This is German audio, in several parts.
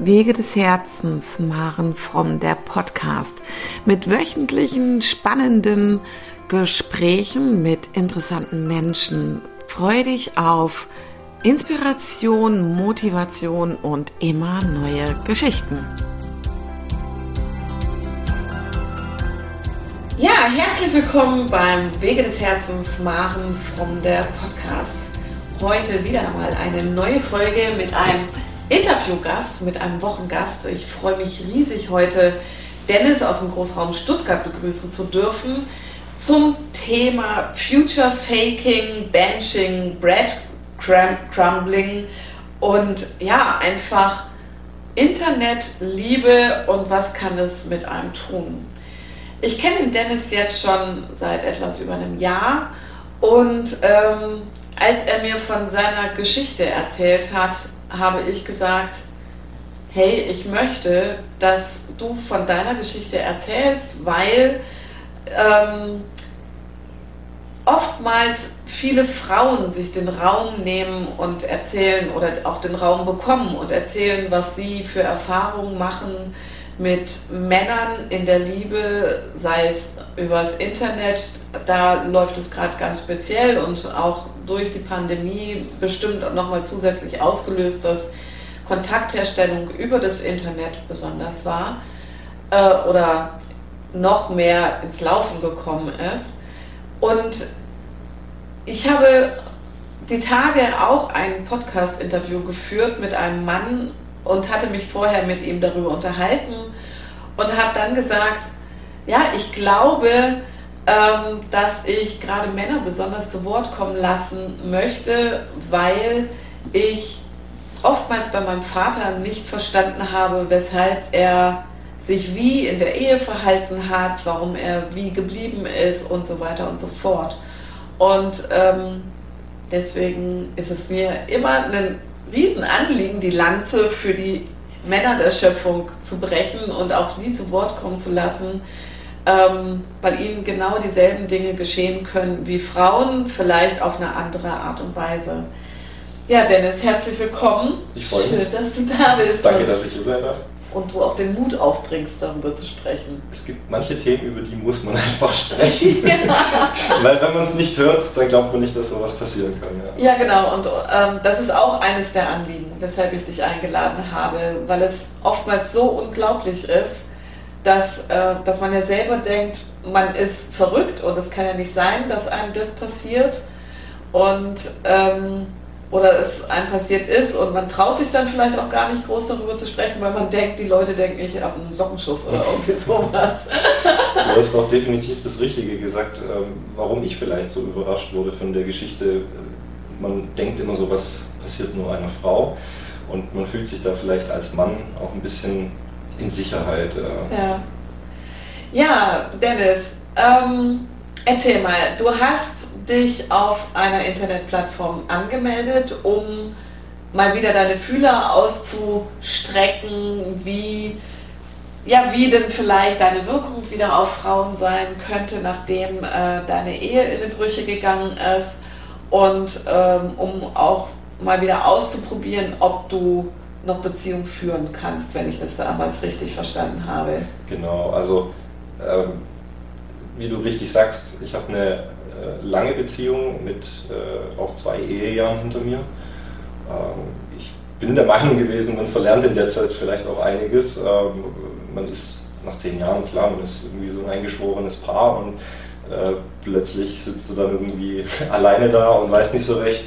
Wege des Herzens, Maren Fromm, der Podcast mit wöchentlichen spannenden Gesprächen mit interessanten Menschen. Freue dich auf Inspiration, Motivation und immer neue Geschichten. Ja, herzlich willkommen beim Wege des Herzens, Maren Fromm, der Podcast. Heute wieder einmal eine neue Folge mit einem Interviewgast, mit einem Wochengast. Ich freue mich riesig, heute Dennis aus dem Großraum Stuttgart begrüßen zu dürfen zum Thema Future Faking, Benching, Bread Crumbling und ja, einfach Internet, Liebe und was kann es mit einem tun. Ich kenne den Dennis jetzt schon seit etwas über einem Jahr und ähm, als er mir von seiner Geschichte erzählt hat, habe ich gesagt, hey, ich möchte, dass du von deiner Geschichte erzählst, weil ähm, oftmals viele Frauen sich den Raum nehmen und erzählen oder auch den Raum bekommen und erzählen, was sie für Erfahrungen machen mit Männern in der Liebe, sei es übers Internet, da läuft es gerade ganz speziell und auch durch die Pandemie bestimmt nochmal zusätzlich ausgelöst, dass Kontaktherstellung über das Internet besonders war äh, oder noch mehr ins Laufen gekommen ist. Und ich habe die Tage auch ein Podcast-Interview geführt mit einem Mann und hatte mich vorher mit ihm darüber unterhalten und habe dann gesagt, ja, ich glaube, ähm, dass ich gerade Männer besonders zu Wort kommen lassen möchte, weil ich oftmals bei meinem Vater nicht verstanden habe, weshalb er sich wie in der Ehe verhalten hat, warum er wie geblieben ist und so weiter und so fort. Und ähm, deswegen ist es mir immer ein Riesenanliegen, die Lanze für die Männer der Schöpfung zu brechen und auch sie zu Wort kommen zu lassen, ähm, weil ihnen genau dieselben Dinge geschehen können wie Frauen, vielleicht auf eine andere Art und Weise. Ja, Dennis, herzlich willkommen. Ich freue mich. Schön, dass du da bist. Danke, dass ich hier sein darf und du auch den Mut aufbringst, darüber zu sprechen. Es gibt manche Themen, über die muss man einfach sprechen. ja. Weil wenn man es nicht hört, dann glaubt man nicht, dass sowas passieren kann. Ja, ja genau. Und ähm, das ist auch eines der Anliegen, weshalb ich dich eingeladen habe, weil es oftmals so unglaublich ist, dass, äh, dass man ja selber denkt, man ist verrückt und es kann ja nicht sein, dass einem das passiert. Und ähm, oder es einem passiert ist und man traut sich dann vielleicht auch gar nicht groß darüber zu sprechen, weil man denkt, die Leute denken, ich habe einen Sockenschuss oder irgendwie sowas. Du hast auch definitiv das Richtige gesagt, ähm, warum ich vielleicht so überrascht wurde von der Geschichte. Man denkt immer so, was passiert nur einer Frau und man fühlt sich da vielleicht als Mann auch ein bisschen in Sicherheit. Ja, ja Dennis, ähm, erzähl mal, du hast dich auf einer Internetplattform angemeldet, um mal wieder deine Fühler auszustrecken, wie, ja, wie denn vielleicht deine Wirkung wieder auf Frauen sein könnte, nachdem äh, deine Ehe in die Brüche gegangen ist und ähm, um auch mal wieder auszuprobieren, ob du noch Beziehung führen kannst, wenn ich das damals richtig verstanden habe. Genau, also ähm, wie du richtig sagst, ich habe eine äh, lange Beziehung mit äh, auch zwei Ehejahren hinter mir. Ähm, ich bin der Meinung gewesen, man verlernt in der Zeit vielleicht auch einiges. Ähm, man ist nach zehn Jahren, klar, man ist irgendwie so ein eingeschworenes Paar und äh, plötzlich sitzt du dann irgendwie alleine da und weißt nicht so recht,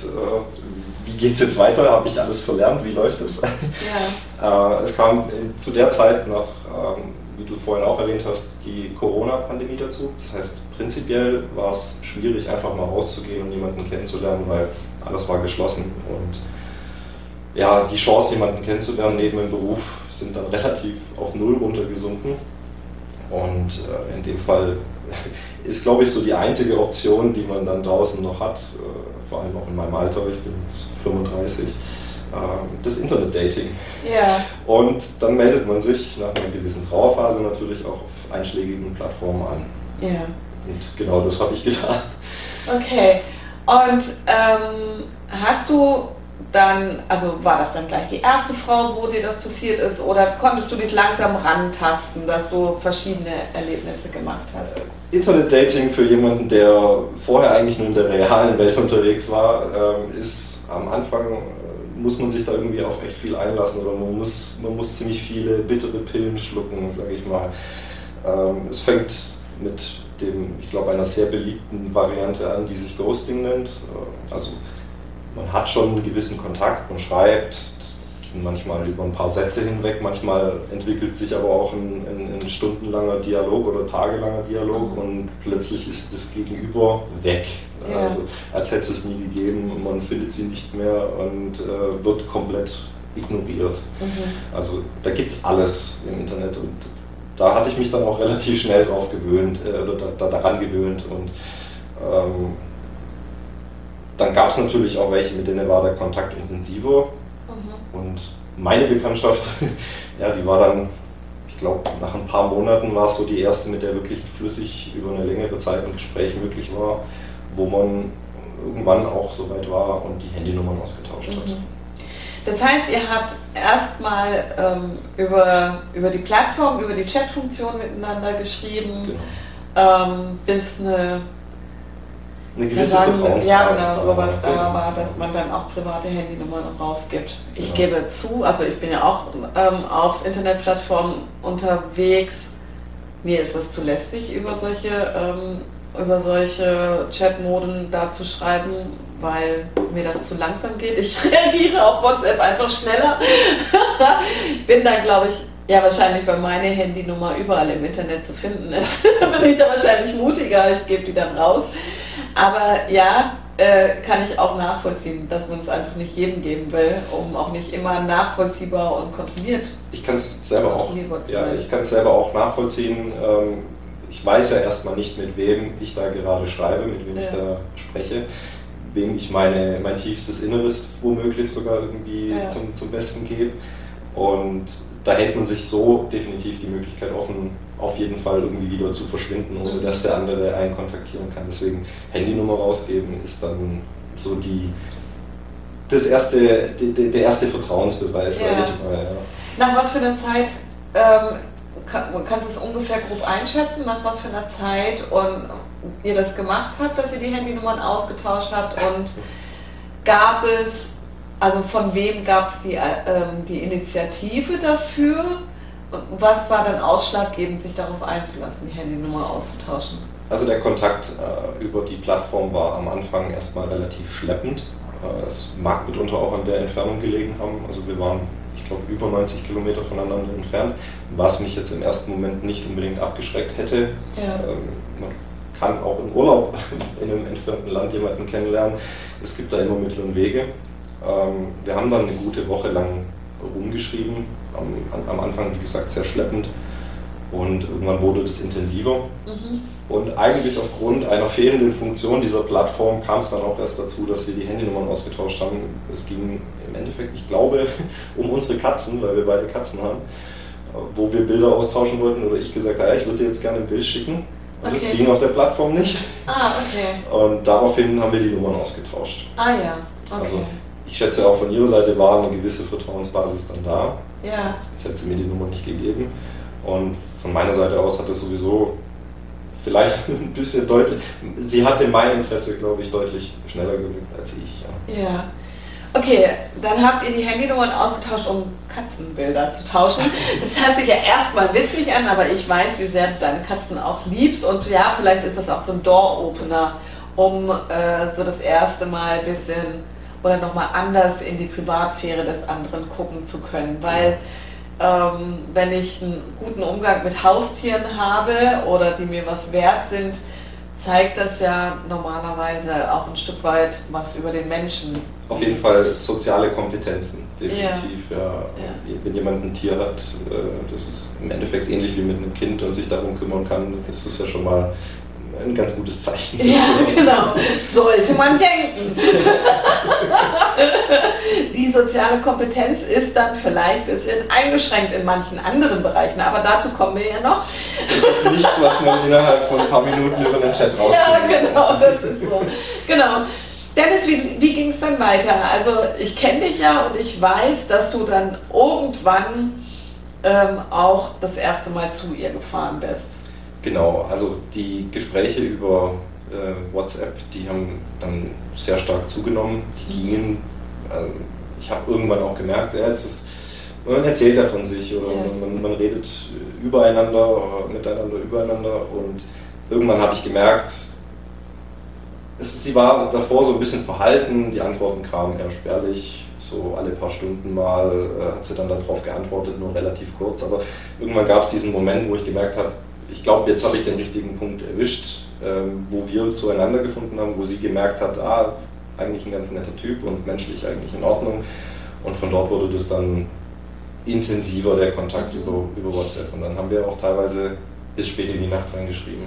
wie geht es jetzt weiter? Habe ich alles verlernt? Wie läuft es? Ja. es kam zu der Zeit noch ähm, wie du vorhin auch erwähnt hast, die Corona-Pandemie dazu. Das heißt, prinzipiell war es schwierig, einfach mal rauszugehen und jemanden kennenzulernen, weil alles war geschlossen. Und ja, die Chance, jemanden kennenzulernen neben dem Beruf, sind dann relativ auf Null runtergesunken. Und äh, in dem Fall ist, glaube ich, so die einzige Option, die man dann draußen noch hat, äh, vor allem auch in meinem Alter, ich bin jetzt 35, ähm, das Internet-Dating. Ja. Und dann meldet man sich nach einer gewissen Trauerphase natürlich auch auf einschlägigen Plattformen an. Ja. Und genau das habe ich getan. Okay. Und ähm, hast du dann, also war das dann gleich die erste Frau, wo dir das passiert ist, oder konntest du dich langsam rantasten, dass du verschiedene Erlebnisse gemacht hast? Internet-Dating für jemanden, der vorher eigentlich nur in der realen Welt unterwegs war, ähm, ist am Anfang äh, muss man sich da irgendwie auf echt viel einlassen oder man muss, man muss ziemlich viele bittere Pillen schlucken, sage ich mal. Ähm, es fängt mit dem, ich glaube, einer sehr beliebten Variante an, die sich Ghosting nennt. Äh, also man hat schon einen gewissen Kontakt, man schreibt, das geht manchmal über ein paar Sätze hinweg, manchmal entwickelt sich aber auch ein, ein, ein stundenlanger Dialog oder tagelanger Dialog mhm. und plötzlich ist das Gegenüber weg. Ja. Also als hätte es es nie gegeben und man findet sie nicht mehr und äh, wird komplett ignoriert. Mhm. Also da gibt es alles im Internet und da hatte ich mich dann auch relativ schnell drauf gewöhnt äh, oder da, daran gewöhnt und ähm, dann gab es natürlich auch welche, mit denen war der Kontakt intensiver. Mhm. Und meine Bekanntschaft, ja, die war dann, ich glaube, nach ein paar Monaten war es so die erste, mit der wirklich flüssig über eine längere Zeit ein Gespräch möglich war, wo man irgendwann auch so weit war und die Handynummern ausgetauscht mhm. hat. Das heißt, ihr habt erstmal ähm, über, über die Plattform, über die Chatfunktion miteinander geschrieben, genau. ähm, bis eine eine gewisse ja, Vertrauensbasis Ja, genau, sowas da war, dass man dann auch private Handynummern rausgibt. Ich genau. gebe zu, also ich bin ja auch ähm, auf Internetplattformen unterwegs. Mir ist es zu lästig, über solche, ähm, über solche Chatmoden da zu schreiben, weil mir das zu langsam geht. Ich reagiere auf WhatsApp einfach schneller. ich bin da, glaube ich, ja, wahrscheinlich, weil meine Handynummer überall im Internet zu finden ist, bin ich da wahrscheinlich mutiger. Ich gebe die dann raus. Aber ja, äh, kann ich auch nachvollziehen, dass man es einfach nicht jedem geben will, um auch nicht immer nachvollziehbar und kontrolliert. Ich kann es selber auch. Ja, ich kann es selber auch nachvollziehen. Ähm, ich weiß ja erstmal nicht, mit wem ich da gerade schreibe, mit wem ja. ich da spreche, wem ich meine, mein tiefstes Inneres womöglich sogar irgendwie ja. zum, zum Besten gebe. Und da hält man sich so definitiv die Möglichkeit offen, auf jeden Fall irgendwie wieder zu verschwinden, ohne mhm. dass der andere einen kontaktieren kann. Deswegen Handynummer rausgeben ist dann so die das erste, die, der erste Vertrauensbeweis, ja. sage ich mal. Ja. Nach was für einer Zeit ähm, kann, kannst du es ungefähr grob einschätzen, nach was für einer Zeit und ihr das gemacht habt, dass ihr die Handynummern ausgetauscht habt und gab es also von wem gab es die, ähm, die Initiative dafür? Was war dann ausschlaggebend, sich darauf einzulassen, die Handynummer auszutauschen? Also der Kontakt äh, über die Plattform war am Anfang erstmal relativ schleppend. Äh, es mag mitunter auch an der Entfernung gelegen haben. Also wir waren, ich glaube, über 90 Kilometer voneinander entfernt, was mich jetzt im ersten Moment nicht unbedingt abgeschreckt hätte. Ja. Ähm, man kann auch im Urlaub in einem entfernten Land jemanden kennenlernen. Es gibt da immer Mittel und Wege. Ähm, wir haben dann eine gute Woche lang rumgeschrieben, am, am, Anfang, wie gesagt, sehr schleppend. Und irgendwann wurde das intensiver. Mhm. Und eigentlich aufgrund einer fehlenden Funktion dieser Plattform kam es dann auch erst dazu, dass wir die Handynummern ausgetauscht haben. Es ging im Endeffekt, ich glaube, um unsere Katzen, weil wir beide Katzen haben, wo wir Bilder austauschen wollten oder ich gesagt habe, ja, ich würde dir jetzt gerne ein Bild schicken. Und okay. das ging auf der Plattform nicht. Ah, okay. Und daraufhin haben wir die Nummern ausgetauscht. Ah ja, okay. Also ich schätze auch von Ihrer Seite war eine gewisse Vertrauensbasis dann da. Ja. Sonst hätte sie mir die Nummer nicht gegeben. Und von meiner Seite aus hat es sowieso vielleicht ein bisschen deutlich, sie hatte mein Interesse, glaube ich, deutlich schneller gewirkt als ich. Ja. ja. Okay, dann habt ihr die Handynummern ausgetauscht, um Katzenbilder zu tauschen. Das hört sich ja erstmal witzig an, aber ich weiß, wie sehr du deine Katzen auch liebst. Und ja, vielleicht ist das auch so ein Door-Opener, um äh, so das erste Mal ein bisschen oder nochmal anders in die Privatsphäre des anderen gucken zu können. Weil ähm, wenn ich einen guten Umgang mit Haustieren habe oder die mir was wert sind, zeigt das ja normalerweise auch ein Stück weit was über den Menschen. Auf jeden Fall soziale Kompetenzen, definitiv. Ja. ja. ja. Wenn jemand ein Tier hat, äh, das ist im Endeffekt ähnlich wie mit einem Kind und sich darum kümmern kann, ist das ja schon mal ein ganz gutes Zeichen. Ja, genau. Sollte man denken. Die soziale Kompetenz ist dann vielleicht ein bisschen eingeschränkt in manchen anderen Bereichen, aber dazu kommen wir ja noch. Das ist nichts, was man innerhalb von ein paar Minuten über den Chat rausfindet. Ja, genau, das ist so. Genau. Dennis, wie, wie ging es dann weiter? Also ich kenne dich ja und ich weiß, dass du dann irgendwann ähm, auch das erste Mal zu ihr gefahren bist. Genau, also die Gespräche über äh, WhatsApp, die haben dann sehr stark zugenommen. Die gingen, äh, ich habe irgendwann auch gemerkt, ja, jetzt ist, man erzählt ja von sich oder ja. man, man, redet übereinander oder miteinander übereinander und irgendwann habe ich gemerkt, es, sie war davor so ein bisschen verhalten, die Antworten kamen eher spärlich, so alle paar Stunden mal äh, hat sie dann darauf geantwortet, nur relativ kurz, aber irgendwann gab es diesen Moment, wo ich gemerkt habe, ich glaube, jetzt habe ich den richtigen Punkt erwischt, ähm, wo wir zueinander gefunden haben, wo sie gemerkt hat, ah, eigentlich ein ganz netter Typ und menschlich eigentlich in Ordnung. Und von dort wurde das dann intensiver, der Kontakt über, über WhatsApp. Und dann haben wir auch teilweise bis spät in die Nacht reingeschrieben.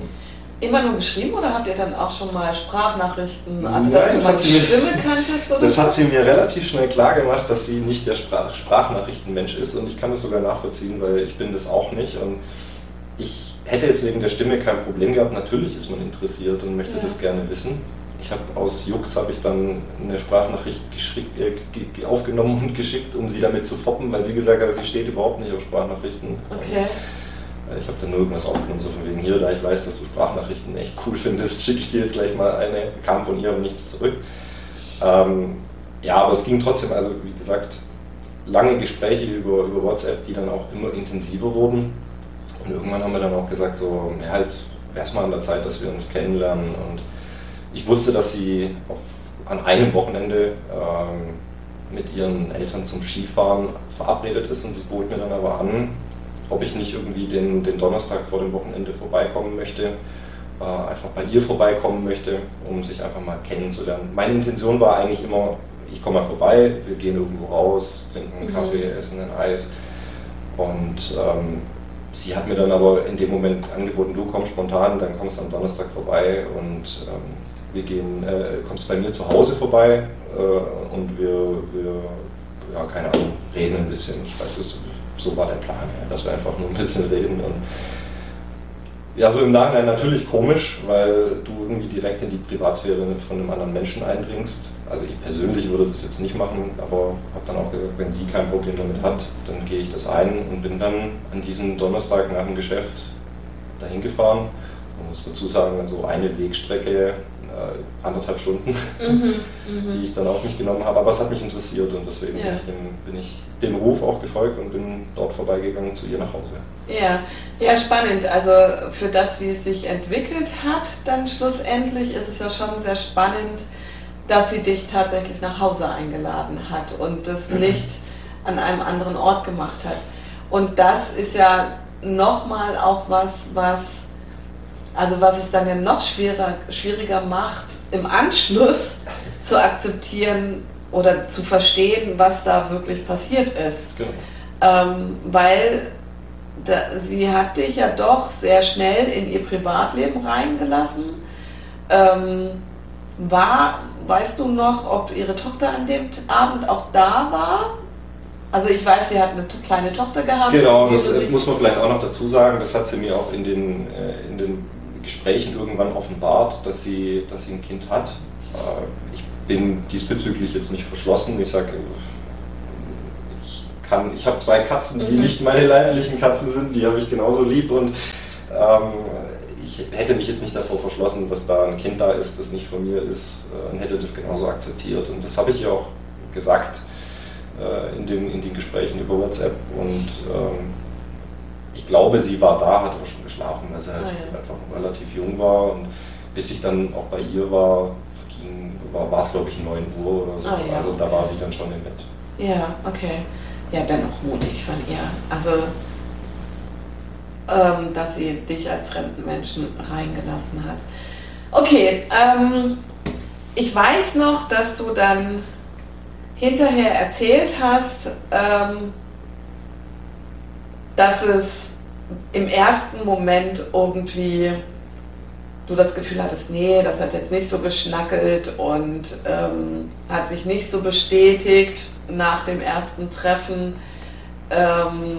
Immer nur geschrieben oder habt ihr dann auch schon mal Sprachnachrichten, also dass Nein, du mal die Stimme kanntest? Oder das hat sie mir relativ schnell klar gemacht, dass sie nicht der Sprach Sprachnachrichtenmensch ist und ich kann das sogar nachvollziehen, weil ich bin das auch nicht und ich hätte jetzt wegen der Stimme kein Problem gehabt. Natürlich ist man interessiert und möchte ja. das gerne wissen. Ich habe aus Jux habe ich dann eine Sprachnachricht äh, aufgenommen und geschickt, um sie damit zu foppen, weil sie gesagt hat, sie steht überhaupt nicht auf Sprachnachrichten. Okay. Äh, ich habe dann nur irgendwas aufgenommen, so von wegen hier, da ich weiß, dass du Sprachnachrichten echt cool findest, schicke ich dir jetzt gleich mal eine. Kam von ihr aber nichts zurück. Ähm, ja, aber es ging trotzdem, also wie gesagt, lange Gespräche über, über WhatsApp, die dann auch immer intensiver wurden. Und irgendwann haben wir dann auch gesagt, so, ja, jetzt wäre es mal an der Zeit, dass wir uns kennenlernen. Und ich wusste, dass sie auf, an einem Wochenende ähm, mit ihren Eltern zum Skifahren verabredet ist und sie bot mir dann aber an, ob ich nicht irgendwie den, den Donnerstag vor dem Wochenende vorbeikommen möchte, äh, einfach bei ihr vorbeikommen möchte, um sich einfach mal kennenzulernen. Meine Intention war eigentlich immer, ich komme mal vorbei, wir gehen irgendwo raus, trinken einen mhm. Kaffee, essen ein Eis und ähm, Sie hat mir dann aber in dem Moment angeboten, du kommst spontan, dann kommst du am Donnerstag vorbei und ähm, wir gehen, äh, kommst bei mir zu Hause vorbei äh, und wir, wir, ja, keine Ahnung, reden ein bisschen. Ich weiß es, so war der Plan, ja, dass wir einfach nur ein bisschen reden und ja, so im Nachhinein natürlich komisch, weil du irgendwie direkt in die Privatsphäre von einem anderen Menschen eindringst. Also ich persönlich würde das jetzt nicht machen, aber habe dann auch gesagt, wenn sie kein Problem damit hat, dann gehe ich das ein und bin dann an diesem Donnerstag nach dem Geschäft dahin gefahren. Man muss dazu sagen, so eine Wegstrecke äh, anderthalb Stunden, mhm, mhm, die ich dann auf mich genommen habe. Aber es hat mich interessiert und deswegen ja. bin, ich dem, bin, ich dem, Ruf auch gefolgt und bin dort vorbeigegangen zu ihr nach Hause. Ja, ja, spannend. Also für das, wie es sich entwickelt hat, dann schlussendlich ist es ja schon sehr spannend, dass sie dich tatsächlich nach Hause eingeladen hat und das mhm. nicht an einem anderen Ort gemacht hat. Und das ist ja nochmal auch was, was also was es dann ja noch schwerer, schwieriger macht, im Anschluss zu akzeptieren oder zu verstehen, was da wirklich passiert ist. Genau. Ähm, weil da, sie hat dich ja doch sehr schnell in ihr Privatleben reingelassen. Ähm, war, weißt du noch, ob ihre Tochter an dem Abend auch da war? Also ich weiß, sie hat eine kleine Tochter gehabt. Genau, das muss man vielleicht auch noch dazu sagen. Das hat sie mir auch in den, äh, in den Gesprächen irgendwann offenbart, dass sie, dass sie ein Kind hat. Äh, ich bin diesbezüglich jetzt nicht verschlossen. Ich sage, ich kann, ich habe zwei Katzen, die mhm. nicht meine leiblichen Katzen sind, die habe ich genauso lieb und ähm, ich hätte mich jetzt nicht davor verschlossen, dass da ein Kind da ist, das nicht von mir ist äh, und hätte das genauso akzeptiert. Und das habe ich ihr auch gesagt äh, in, den, in den Gesprächen über WhatsApp und ähm, ich glaube, sie war da, hat aber schon geschlafen, weil sie halt ja. einfach relativ jung war. Und bis ich dann auch bei ihr war, war, war es glaube ich 9 Uhr oder so. Ah, ja, also okay. da war sie dann schon im Bett. Ja, okay. Ja, dennoch mutig von ihr. Also, ähm, dass sie dich als fremden Menschen reingelassen hat. Okay, ähm, ich weiß noch, dass du dann hinterher erzählt hast, ähm, dass es im ersten Moment irgendwie du das Gefühl hattest, nee, das hat jetzt nicht so geschnackelt und ähm, hat sich nicht so bestätigt nach dem ersten Treffen ähm,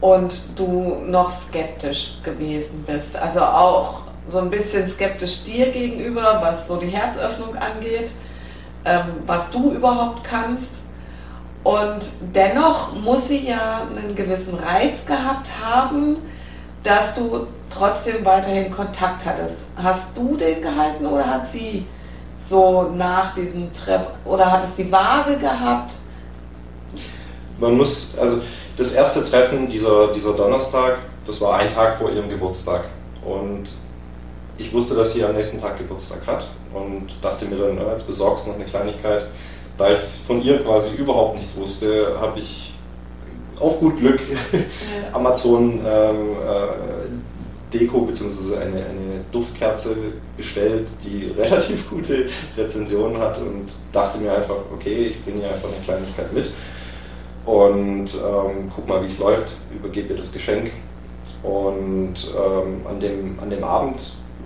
und du noch skeptisch gewesen bist. Also auch so ein bisschen skeptisch dir gegenüber, was so die Herzöffnung angeht, ähm, was du überhaupt kannst. Und dennoch muss sie ja einen gewissen Reiz gehabt haben, dass du trotzdem weiterhin Kontakt hattest. Hast du den gehalten oder hat sie so nach diesem Treff oder hat es die Waage gehabt? Man muss, also das erste Treffen, dieser, dieser Donnerstag, das war ein Tag vor ihrem Geburtstag. Und ich wusste, dass sie am nächsten Tag Geburtstag hat und dachte mir dann, jetzt besorgst du noch eine Kleinigkeit. Da ich von ihr quasi überhaupt nichts wusste, habe ich auf gut Glück Amazon ähm, äh, Deko bzw. Eine, eine Duftkerze bestellt, die relativ gute Rezensionen hat und dachte mir einfach, okay, ich bringe ihr einfach eine Kleinigkeit mit und ähm, guck mal, wie es läuft, übergebe ihr das Geschenk. Und ähm, an, dem, an dem Abend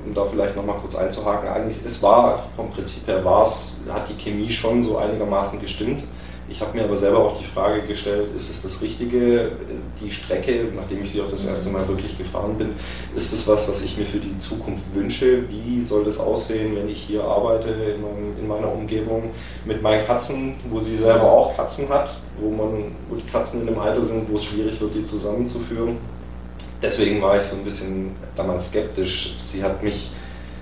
um da vielleicht nochmal kurz einzuhaken, eigentlich, es war vom Prinzip her, war es, hat die Chemie schon so einigermaßen gestimmt. Ich habe mir aber selber auch die Frage gestellt, ist es das Richtige, die Strecke, nachdem ich sie auch das erste Mal wirklich gefahren bin, ist es was, was ich mir für die Zukunft wünsche? Wie soll das aussehen, wenn ich hier arbeite in, meinem, in meiner Umgebung mit meinen Katzen, wo sie selber auch Katzen hat, wo, man, wo die Katzen in einem Alter sind, wo es schwierig wird, die zusammenzuführen? Deswegen war ich so ein bisschen damals skeptisch. Sie hat mich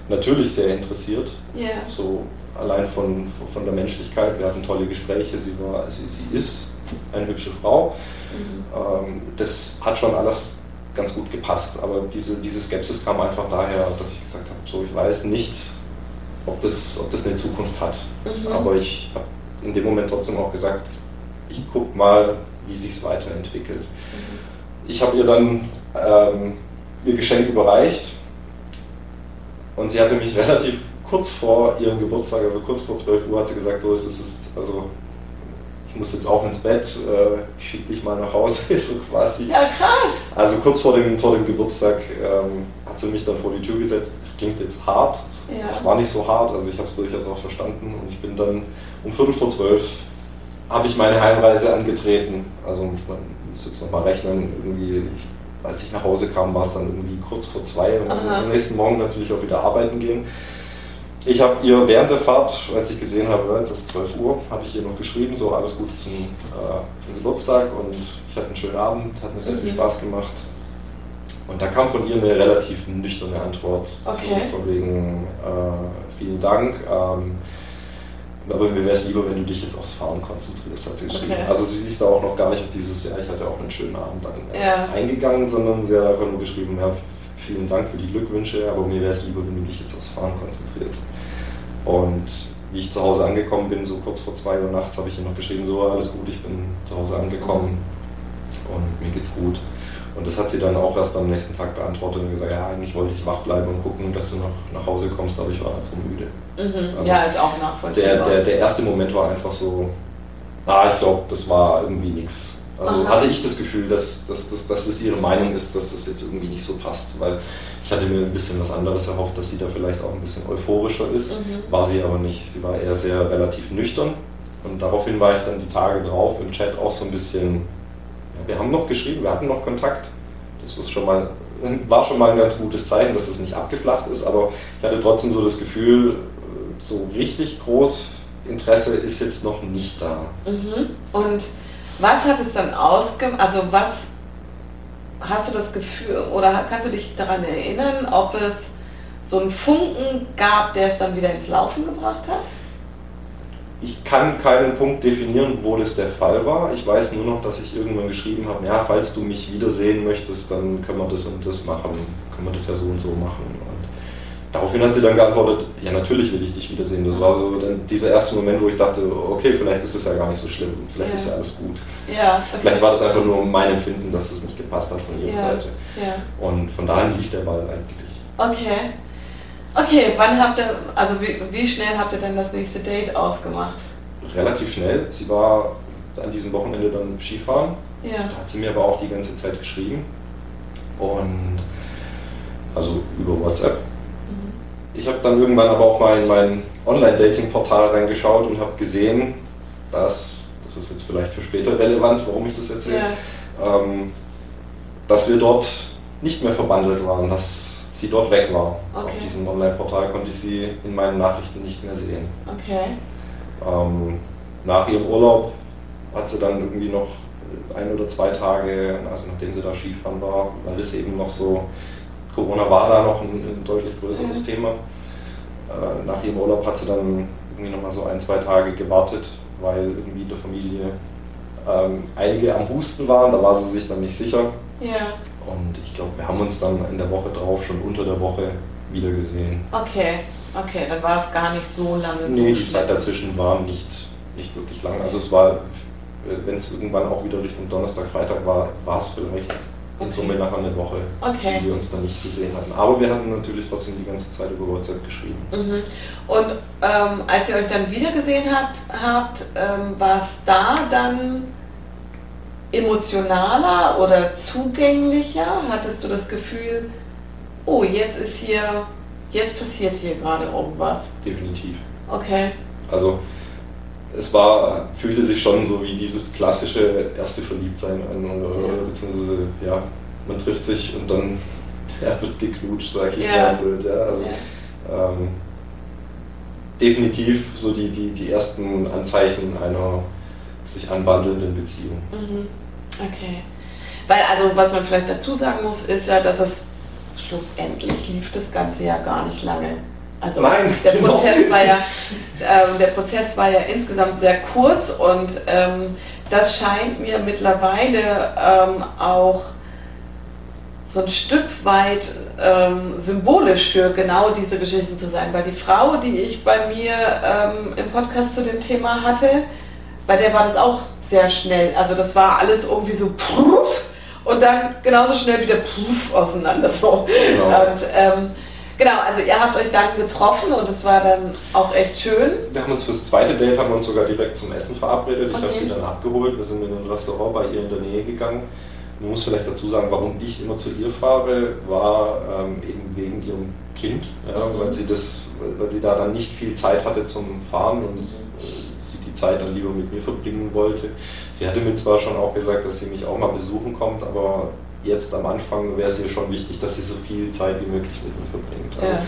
natürlich sehr interessiert, yeah. so allein von, von der Menschlichkeit. Wir hatten tolle Gespräche. Sie, war, sie, sie ist eine hübsche Frau. Mhm. Ähm, das hat schon alles ganz gut gepasst, aber diese, diese Skepsis kam einfach daher, dass ich gesagt habe, so ich weiß nicht, ob das, ob das eine Zukunft hat. Mhm. Aber ich habe in dem Moment trotzdem auch gesagt, ich gucke mal, wie sich es weiterentwickelt. Mhm. Ich habe ihr dann ähm, ihr Geschenk überreicht und sie hatte mich relativ kurz vor ihrem Geburtstag, also kurz vor 12 Uhr, hat sie gesagt, so ist es, also ich muss jetzt auch ins Bett, äh, ich schicke dich mal nach Hause, so quasi. Ja, krass. Also kurz vor dem, vor dem Geburtstag ähm, hat sie mich dann vor die Tür gesetzt. Es klingt jetzt hart, ja. es war nicht so hart, also ich habe es durchaus auch verstanden und ich bin dann um Viertel vor zwölf habe ich meine Heimreise angetreten. Also man muss jetzt nochmal rechnen, irgendwie, ich, als ich nach Hause kam, war es dann irgendwie kurz vor zwei und Aha. am nächsten Morgen natürlich auch wieder arbeiten gehen. Ich habe ihr während der Fahrt, als ich gesehen habe, es ist 12 Uhr, habe ich ihr noch geschrieben, so alles Gute zum, äh, zum Geburtstag und ich hatte einen schönen Abend, hat mir sehr mhm. viel Spaß gemacht. Und da kam von ihr eine relativ nüchterne Antwort, okay. so von wegen äh, vielen Dank. Ähm, aber mir wäre es lieber, wenn du dich jetzt aufs Fahren konzentrierst, hat sie geschrieben. Okay. Also sie ist da auch noch gar nicht auf dieses, ja, ich hatte auch einen schönen Abend dann ja. eingegangen, sondern sie hat einfach nur geschrieben, ja, vielen Dank für die Glückwünsche, aber mir wäre es lieber, wenn du dich jetzt aufs Fahren konzentrierst. Und wie ich zu Hause angekommen bin, so kurz vor zwei Uhr nachts, habe ich ihr noch geschrieben, so alles gut, ich bin zu Hause angekommen mhm. und mir geht's gut. Und das hat sie dann auch erst am nächsten Tag beantwortet und gesagt, ja, eigentlich wollte ich wach bleiben und gucken, dass du noch nach Hause kommst, aber ich war halt so müde. Mhm. Also ja, ist auch nachvollziehbar. Der, der, der erste Moment war einfach so, ah, ich glaube, das war irgendwie nichts. Also Aha. hatte ich das Gefühl, dass, dass, dass, dass es ihre Meinung ist, dass das jetzt irgendwie nicht so passt, weil ich hatte mir ein bisschen was anderes erhofft, dass sie da vielleicht auch ein bisschen euphorischer ist, mhm. war sie aber nicht. Sie war eher sehr relativ nüchtern und daraufhin war ich dann die Tage drauf im Chat auch so ein bisschen wir haben noch geschrieben, wir hatten noch Kontakt. Das war schon mal, war schon mal ein ganz gutes Zeichen, dass es nicht abgeflacht ist, aber ich hatte trotzdem so das Gefühl, so richtig groß Interesse ist jetzt noch nicht da. Mhm. Und was hat es dann ausgemacht? Also was hast du das Gefühl oder kannst du dich daran erinnern, ob es so einen Funken gab, der es dann wieder ins Laufen gebracht hat? Ich kann keinen Punkt definieren, wo das der Fall war. Ich weiß nur noch, dass ich irgendwann geschrieben habe, ja, falls du mich wiedersehen möchtest, dann können wir das und das machen, können wir das ja so und so machen. Und daraufhin hat sie dann geantwortet, ja, natürlich will ich dich wiedersehen. Das war so dann dieser erste Moment, wo ich dachte, okay, vielleicht ist es ja gar nicht so schlimm, vielleicht ja. ist ja alles gut. Ja, okay. Vielleicht war das einfach nur mein Empfinden, dass es nicht gepasst hat von ihrer ja. Seite. Und von daher lief der Ball eigentlich. Okay. Okay, wann habt ihr, also wie, wie schnell habt ihr denn das nächste Date ausgemacht? Relativ schnell. Sie war an diesem Wochenende dann Skifahren. Ja. Da hat sie mir aber auch die ganze Zeit geschrieben. Und also über WhatsApp. Mhm. Ich habe dann irgendwann aber auch mal in mein Online-Dating-Portal reingeschaut und habe gesehen, dass, das ist jetzt vielleicht für später relevant, warum ich das erzähle, ja. ähm, dass wir dort nicht mehr verbandelt waren, dass sie dort weg war. Okay. Auf diesem Online-Portal konnte ich sie in meinen Nachrichten nicht mehr sehen. Okay. Ähm, nach ihrem Urlaub hat sie dann irgendwie noch ein oder zwei Tage, also nachdem sie da Skifahren war, weil es eben noch so, Corona war da noch ein, ein deutlich größeres Mhm. Thema. Äh, nach ihrem Urlaub hat sie dann irgendwie noch mal so ein, zwei Tage gewartet, weil irgendwie in der Familie ähm, einige am Husten waren, da war sie sich dann nicht sicher. Ja. Und ich glaube, wir haben uns dann in der Woche drauf, schon unter der Woche, wieder gesehen. Okay. Okay, dann war es gar nicht so lange Nee, so die Zeit dazwischen war nicht, nicht wirklich lang. Also es war, wenn es irgendwann auch wieder Richtung Donnerstag, Freitag war, war es vielleicht in Okay. Summe nachher eine Woche, Okay. die wir uns dann nicht gesehen hatten. Aber wir hatten natürlich trotzdem die ganze Zeit über WhatsApp geschrieben. Mhm. Und ähm, als ihr euch dann wieder gesehen habt, habt ähm, war es da dann emotionaler oder zugänglicher? Hattest du das Gefühl, oh, jetzt ist hier, jetzt passiert hier gerade irgendwas? Definitiv. Okay. Also es war, fühlte sich schon so wie dieses klassische erste Verliebtsein an, oder, Ja. beziehungsweise ja, man trifft sich und dann ja, wird geknutscht, sag ich Ja. mal blöd. Ja. Also, Ja. ähm, definitiv so die, die, die ersten Anzeichen einer sich anwandelnden Beziehung. Mhm. Okay. Weil also, was man vielleicht dazu sagen muss, ist ja, dass es schlussendlich lief das Ganze ja gar nicht lange. Also Nein, der genau. Prozess war ja, ähm, der Prozess war ja insgesamt sehr kurz und ähm, das scheint mir mittlerweile ähm, auch so ein Stück weit ähm, symbolisch für genau diese Geschichten zu sein. Weil die Frau, die ich bei mir ähm, im Podcast zu dem Thema hatte, bei der war das auch sehr schnell. Also das war alles irgendwie so puff und dann genauso schnell wieder puff auseinander. So. Genau. Und ähm, genau, also ihr habt euch dann getroffen und es war dann auch echt schön. Wir haben uns fürs zweite Date haben uns sogar direkt zum Essen verabredet. Ich habe Okay. sie dann abgeholt. Wir sind in ein Restaurant bei ihr in der Nähe gegangen. Man muss vielleicht dazu sagen, warum ich immer zu ihr fahre, war ähm, eben wegen ihrem Kind, ja, Mhm. weil, sie das, weil sie da dann nicht viel Zeit hatte zum Fahren und äh, sie die Zeit dann lieber mit mir verbringen wollte. Sie hatte mir zwar schon auch gesagt, dass sie mich auch mal besuchen kommt, aber jetzt am Anfang wäre es ihr schon wichtig, dass sie so viel Zeit wie möglich mit mir verbringt. Also, Ja.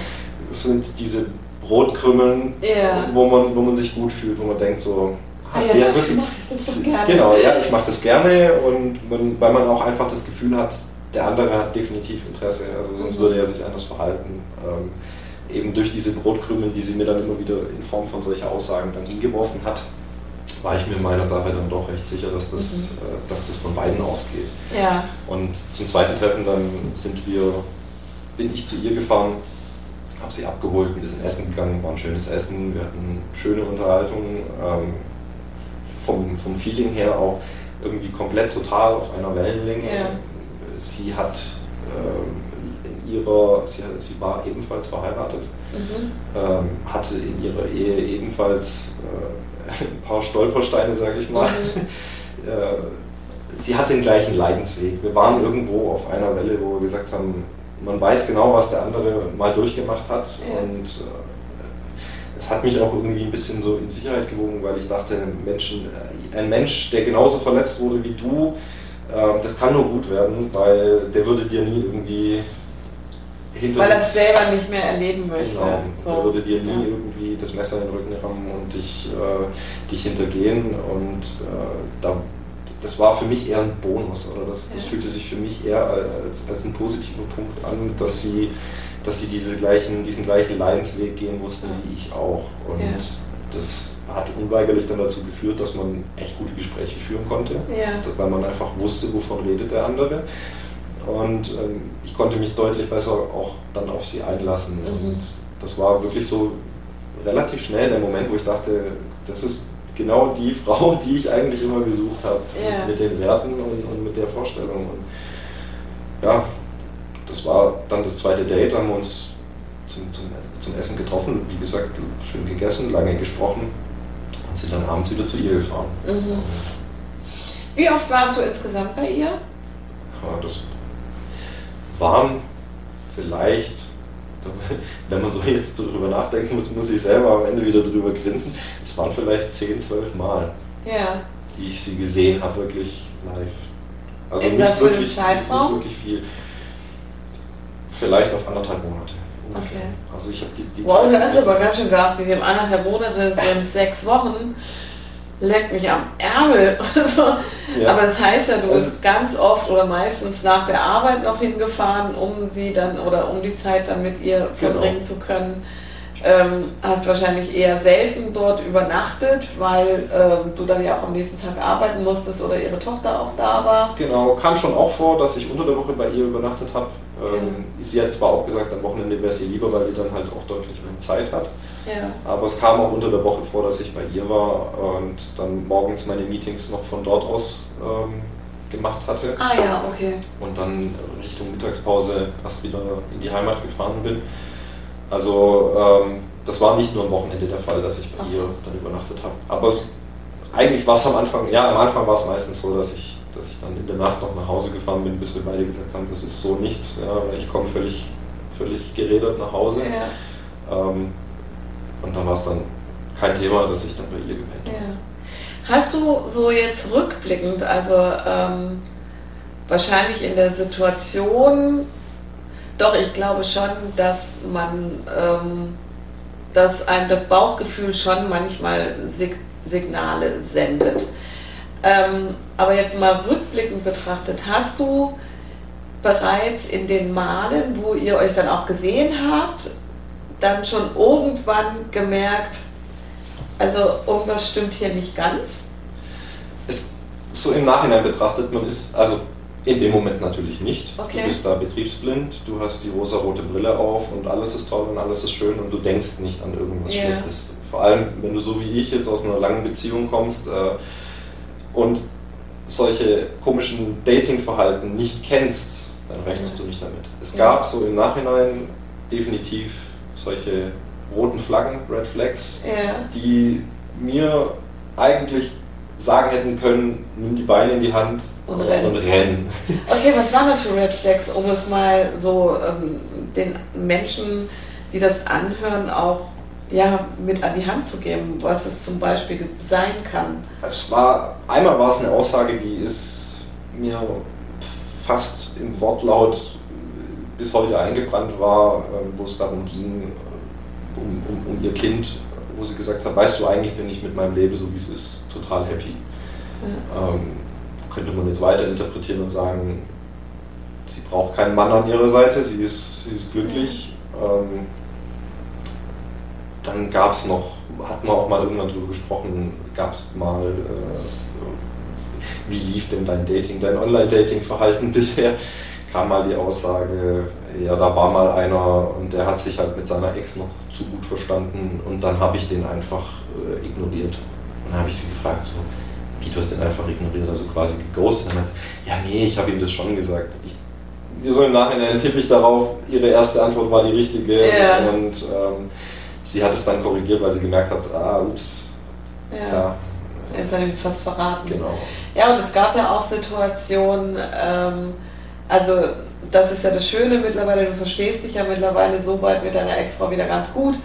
Es sind diese Brotkrümmeln, Ja. wo, man, wo man sich gut fühlt, wo man denkt so, Ah hat ja, sie dafür wirklich, mache ich das so gerne. Genau, ja, ich mache das gerne und man, weil man auch einfach das Gefühl hat, der andere hat definitiv Interesse, also sonst Mhm. würde er sich anders verhalten. Ähm, eben durch diese Brotkrümel, die sie mir dann immer wieder in Form von solcher Aussagen dann hingeworfen hat, war ich mir in meiner Sache dann doch recht sicher, dass das, Mhm. äh, dass das von beiden ausgeht. Ja. Und zum zweiten Treffen dann sind wir, bin ich zu ihr gefahren, habe sie abgeholt, wir sind essen gegangen, war ein schönes Essen, wir hatten schöne Unterhaltung, ähm, vom, vom Feeling her auch irgendwie komplett total auf einer Wellenlänge. Ja. Sie hat ähm, ihrer, sie, sie war ebenfalls verheiratet, Mhm. ähm, hatte in ihrer Ehe ebenfalls äh, ein paar Stolpersteine, sage ich mal. Mhm. Äh, sie hat den gleichen Leidensweg. Wir waren irgendwo auf einer Welle, wo wir gesagt haben, man weiß genau, was der andere mal durchgemacht hat. Ja. Und äh, es hat mich auch irgendwie ein bisschen so in Sicherheit gewogen, weil ich dachte, Menschen, äh, ein Mensch, der genauso verletzt wurde wie du, äh, das kann nur gut werden, weil der würde dir nie irgendwie hinter Weil er es selber nicht mehr erleben möchte. Genau. So. Der würde dir nie Ja. irgendwie das Messer in den Rücken rammen und dich, äh, dich hintergehen. Und äh, da, das war für mich eher ein Bonus. Oder das, das Ja. fühlte sich für mich eher als, als ein positiver Punkt an, dass sie, dass sie diese gleichen, diesen gleichen Leidensweg gehen musste Ja. wie ich auch. Und Ja. das hat unweigerlich dann dazu geführt, dass man echt gute Gespräche führen konnte weil man einfach wusste, wovon redet der andere. Und ähm, ich konnte mich deutlich besser auch dann auf sie einlassen. Mhm. Und das war wirklich so relativ schnell der Moment, wo ich dachte, das ist genau die Frau, die ich eigentlich immer gesucht habe, Ja. mit den Werten und, und mit der Vorstellung. Und ja, das war dann das zweite Date, haben wir uns zum, zum, zum Essen getroffen, wie gesagt, schön gegessen, lange gesprochen und sind dann abends wieder zu ihr gefahren. Mhm. Wie oft warst du insgesamt bei ihr? Ja, das waren vielleicht, wenn man so jetzt darüber nachdenken muss, muss ich selber am Ende wieder drüber grinsen. Es waren vielleicht 10, 12 Mal, Ja. die ich sie gesehen habe, wirklich live. Also In nicht wirklich, nicht wirklich viel. Vielleicht auf anderthalb Monate. Okay. Also ich habe die, die Wow, da du aber ganz schön Gas gegeben. Anderthalb Monate sind sechs Wochen. Leck mich am Ärmel. Also, Ja. Aber das heißt ja, du bist ganz oft oder meistens nach der Arbeit noch hingefahren, um sie dann oder um die Zeit dann mit ihr Genau. verbringen zu können. Ähm, hast wahrscheinlich eher selten dort übernachtet, weil ähm, du dann ja auch am nächsten Tag arbeiten musstest oder ihre Tochter auch da war. Genau, kam schon auch vor, dass ich unter der Woche bei ihr übernachtet habe. Ähm, Sie hat zwar auch gesagt, am Wochenende wäre es ihr lieber, weil sie dann halt auch deutlich mehr Zeit hat. Ja. Aber es kam auch unter der Woche vor, dass ich bei ihr war und dann morgens meine Meetings noch von dort aus ähm, gemacht hatte. Ah ja, okay. und dann Richtung Mittagspause erst wieder in die Heimat gefahren bin. Also ähm, das war nicht nur am Wochenende der Fall, dass ich bei ihr dann übernachtet habe. Aber es, eigentlich war es am Anfang, ja, am Anfang war es meistens so, dass ich, dass ich dann in der Nacht noch nach Hause gefahren bin, bis wir beide gesagt haben, das ist so nichts. Ja, ich komme völlig, völlig geredet nach Hause. Ja. Ähm, und dann war es dann kein Thema, dass ich dann bei ihr gepennt habe. Ja. Hast du so jetzt rückblickend, also ähm, wahrscheinlich in der Situation, doch ich glaube schon, dass man, ähm, dass einem das Bauchgefühl schon manchmal Sig Signale sendet. Ähm, aber jetzt mal rückblickend betrachtet, hast du bereits in den Malen, wo ihr euch dann auch gesehen habt, dann schon irgendwann gemerkt, also irgendwas stimmt hier nicht ganz? Es, so im Nachhinein betrachtet, man ist, also in dem Moment natürlich nicht. Okay. Du bist da betriebsblind, du hast die rosa-rote Brille auf und alles ist toll und alles ist schön und du denkst nicht an irgendwas Ja. Schlechtes. Vor allem, wenn du so wie ich jetzt aus einer langen Beziehung kommst äh, und solche komischen Datingverhalten nicht kennst, dann rechnest Ja. du nicht damit. Es Ja. gab so im Nachhinein definitiv solche roten Flaggen, Red Flags, Ja. die mir eigentlich sagen hätten können, nimm die Beine in die Hand Und renn. renn. Okay, was waren das für Red Flags, um es mal so ähm, den Menschen, die das anhören, auch ja, mit an die Hand zu geben, was es zum Beispiel sein kann? Es war, einmal war es eine Aussage, die ist mir fast im Wortlaut bis heute eingebrannt war, ähm, wo es darum ging, um, um, um ihr Kind, wo sie gesagt hat, weißt du, eigentlich bin ich mit meinem Leben, so wie es ist, total happy. Ähm, könnte man jetzt weiter interpretieren und sagen, sie braucht keinen Mann an ihrer Seite, sie ist, sie ist glücklich. Ähm, dann gab es noch, hat man auch mal irgendwann drüber gesprochen, gab es mal, äh, wie lief denn dein Dating, dein Online-Dating-Verhalten bisher? Kam mal die Aussage, ja, da war mal einer und der hat sich halt mit seiner Ex noch zu gut verstanden und dann habe ich den einfach äh, ignoriert. Und dann habe ich sie gefragt, so, wie du hast den einfach ignoriert, also quasi geghostet. Und dann meinte ja, nee, ich habe ihm das schon gesagt. Ich, so im Nachhinein tippe ich darauf, ihre erste Antwort war die richtige Ja. und ähm, sie hat es dann korrigiert, weil sie gemerkt hat, ah, ups, Ja. ja, Jetzt habe ich fast verraten. genau. Ja, und es gab ja auch Situationen, ähm, also das ist ja das Schöne mittlerweile, du verstehst dich ja mittlerweile so weit mit deiner Ex-Frau wieder ganz gut,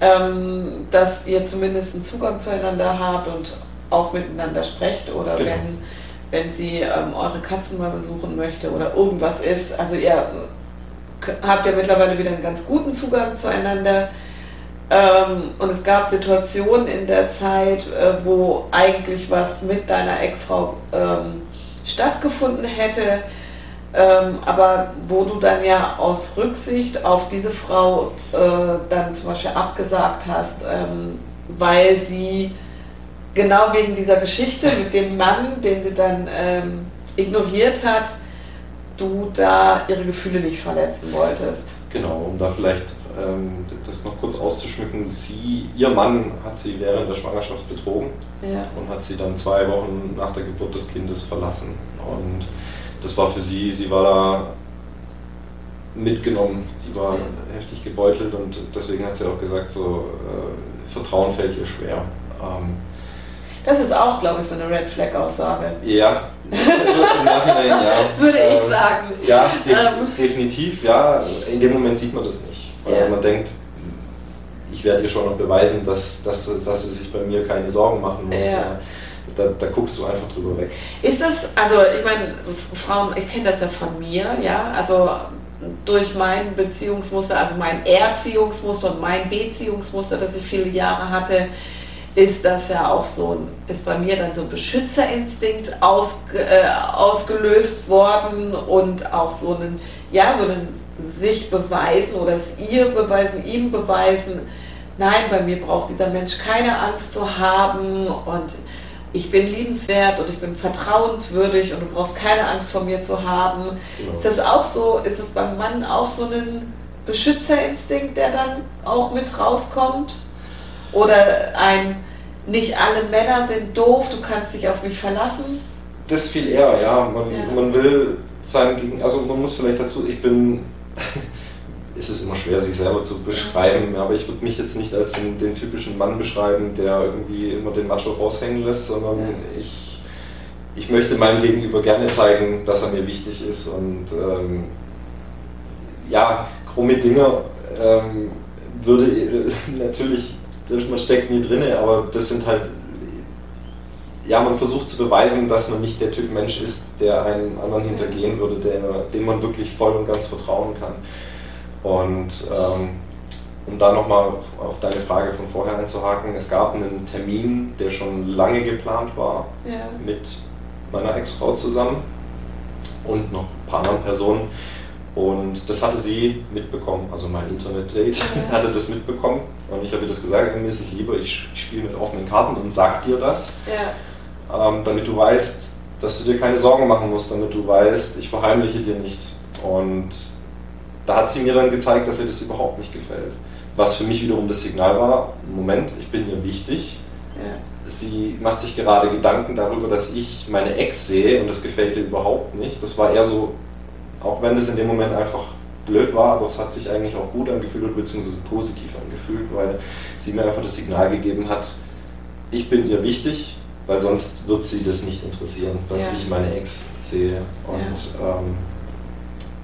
ähm, dass ihr zumindest einen Zugang zueinander habt und auch miteinander sprecht oder Genau. wenn, wenn sie ähm, eure Katzen mal besuchen möchte oder irgendwas ist. Also ihr habt ja mittlerweile wieder einen ganz guten Zugang zueinander. Ähm, und es gab Situationen in der Zeit, äh, wo eigentlich was mit deiner Ex-Frau ähm, stattgefunden hätte, ähm, aber wo du dann ja aus Rücksicht auf diese Frau äh, dann zum Beispiel abgesagt hast, ähm, weil sie genau wegen dieser Geschichte mit dem Mann, den sie dann ähm, ignoriert hat, du da ihre Gefühle nicht verletzen wolltest. Genau, um da vielleicht ähm, das noch kurz auszuschmücken. Sie, ihr Mann hat sie während der Schwangerschaft betrogen Ja. und hat sie dann zwei Wochen nach der Geburt des Kindes verlassen. Und das war für sie, sie war da mitgenommen, sie war Ja. heftig gebeutelt und deswegen hat sie auch gesagt, so äh, Vertrauen fällt ihr schwer. Ähm, Das ist auch, glaube ich, so eine Red Flag-Aussage. ja, also im Nachhinein ja. Würde ich Ähm, sagen. Ja, def Ähm. definitiv, ja. In dem Moment sieht man das nicht. Weil Ja. man denkt, ich werde ihr schon noch beweisen, dass, dass, dass sie sich bei mir keine Sorgen machen muss. Ja. Da, da guckst du einfach drüber weg. Ist das, also ich meine, Frauen, ich kenne das ja von mir, ja, also durch mein Beziehungsmuster, also mein Erziehungsmuster und mein Beziehungsmuster, das ich viele Jahre hatte, ist das ja auch so, ist bei mir dann so ein Beschützerinstinkt ausge, äh, ausgelöst worden und auch so ein, ja, so ein sich beweisen oder es ihr beweisen, ihm beweisen, nein, bei mir braucht dieser Mensch keine Angst zu haben und ich bin liebenswert und ich bin vertrauenswürdig und du brauchst keine Angst vor mir zu haben. Genau. Ist das auch so, ist es beim Mann auch so ein Beschützerinstinkt, der dann auch mit rauskommt? Oder ein, nicht alle Männer sind doof, du kannst dich auf mich verlassen? Das viel eher, ja. Man, ja. man will sein, also man muss vielleicht dazu, ich bin ist es immer schwer, sich selber zu beschreiben, aber ich würde mich jetzt nicht als den, den, typischen Mann beschreiben, der irgendwie immer den Macho raushängen lässt, sondern ich, ich möchte meinem Gegenüber gerne zeigen, dass er mir wichtig ist und ähm, ja, krumme Dinge ähm, würde natürlich, man steckt nie drin, aber das sind halt ja, man versucht zu beweisen, dass man nicht der Typ Mensch ist, der einen anderen hintergehen würde, der, dem man wirklich voll und ganz vertrauen kann. Und ähm, um da nochmal auf deine Frage von vorher einzuhaken, es gab einen Termin, der schon lange geplant war, ja. mit meiner Ex-Frau zusammen und noch ein paar anderen Personen. Und das hatte sie mitbekommen, also mein Internet-Date ja. hatte das mitbekommen. Und ich habe ihr das gesagt, mir ist es lieber, ich, ich spiele mit offenen Karten und sag dir das, ja. ähm, damit du weißt, dass du dir keine Sorgen machen musst, damit du weißt, ich verheimliche dir nichts. Und da hat sie mir dann gezeigt, dass ihr das überhaupt nicht gefällt. Was für mich wiederum das Signal war, Moment, ich bin ihr wichtig. Ja. Sie macht sich gerade Gedanken darüber, dass ich meine Ex sehe und das gefällt ihr überhaupt nicht. Das war eher so, auch wenn das in dem Moment einfach blöd war, aber es hat sich eigentlich auch gut angefühlt beziehungsweise positiv angefühlt, weil sie mir einfach das Signal gegeben hat, ich bin ihr wichtig, weil sonst wird sie das nicht interessieren, dass ja. ich meine Ex sehe. Und ja. ähm,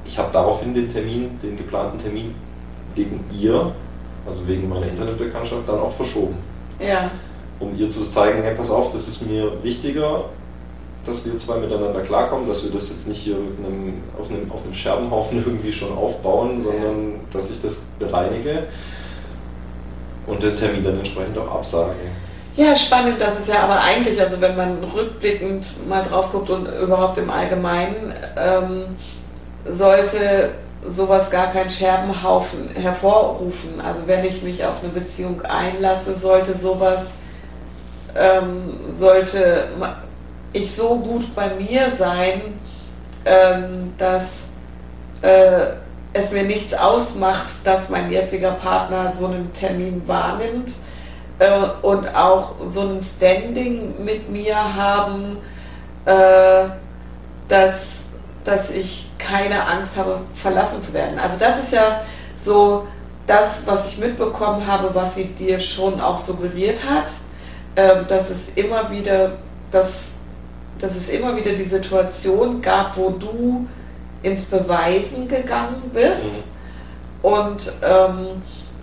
ich habe daraufhin den Termin, den geplanten Termin wegen ihr, also wegen meiner Internetbekanntschaft, dann auch verschoben. Ja. Um ihr zu zeigen, hey, pass auf, das ist mir wichtiger, dass wir zwei miteinander klarkommen, dass wir das jetzt nicht hier einem, auf, einem, auf einem Scherbenhaufen irgendwie schon aufbauen, sondern dass ich das bereinige und den Termin dann entsprechend auch absage. Ja, spannend, das ist ja aber eigentlich, also wenn man rückblickend mal drauf guckt und überhaupt im Allgemeinen, ähm, sollte sowas gar keinen Scherbenhaufen hervorrufen. Also wenn ich mich auf eine Beziehung einlasse, sollte sowas, ähm, sollte ich so gut bei mir sein, ähm, dass äh, es mir nichts ausmacht, dass mein jetziger Partner so einen Termin wahrnimmt äh, und auch so ein Standing mit mir haben, äh, dass, dass ich keine Angst habe, verlassen zu werden. Also das ist ja so das, was ich mitbekommen habe, was sie dir schon auch suggeriert hat, ähm, dass es immer wieder, dass, dass es immer wieder die Situation gab, wo du ins Beweisen gegangen bist. Mhm. Und ähm,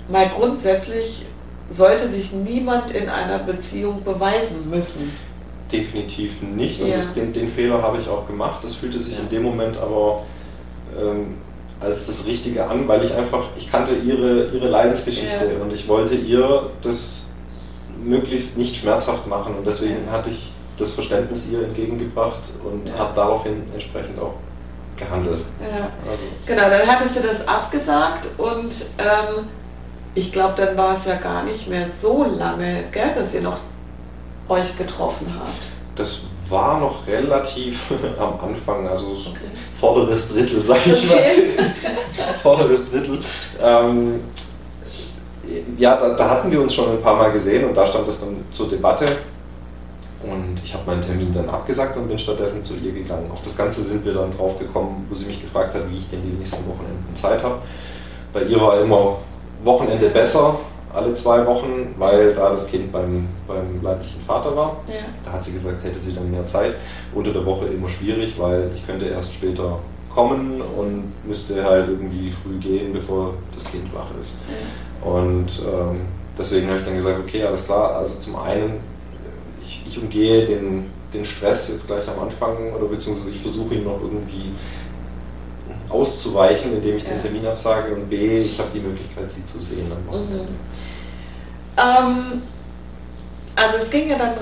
mal grundsätzlich sollte sich niemand in einer Beziehung beweisen müssen definitiv nicht. Und ja. das, den, den, Fehler habe ich auch gemacht. Das fühlte sich ja. in dem Moment aber ähm, als das Richtige an, weil ich einfach, ich kannte ihre, ihre Leidensgeschichte ja. und ich wollte ihr das möglichst nicht schmerzhaft machen. Und deswegen hatte ich das Verständnis ihr entgegengebracht und habe daraufhin entsprechend auch gehandelt. Ja. Also. Genau, dann hattest du das abgesagt und ähm, ich glaube, dann war es ja gar nicht mehr so lange, gell, dass ihr noch euch getroffen habt? Das war noch relativ am Anfang, also okay. vorderes Drittel, sag ich okay. mal. vorderes Drittel. Ähm, ja, da, da, hatten wir uns schon ein paar Mal gesehen und da stand das dann zur Debatte. Und ich habe meinen Termin dann abgesagt und bin stattdessen zu ihr gegangen. Auf das Ganze sind wir dann drauf gekommen, wo sie mich gefragt hat, wie ich denn die nächsten Wochenenden Zeit habe. Bei ihr war immer Wochenende besser, alle zwei Wochen, weil da das Kind beim, beim leiblichen Vater war. Ja. Da hat sie gesagt, hätte sie dann mehr Zeit. Unter der Woche immer schwierig, weil ich könnte erst später kommen und müsste halt irgendwie früh gehen, bevor das Kind wach ist. Ja. Und ähm, deswegen habe ich dann gesagt, okay, alles klar. Also zum einen, ich, ich umgehe den, den Stress jetzt gleich am Anfang oder beziehungsweise ich versuche ihn noch irgendwie auszuweichen, indem ich ja. den Termin absage und B, ich habe die Möglichkeit, sie zu sehen. Mhm. Ähm, also es ging ja dann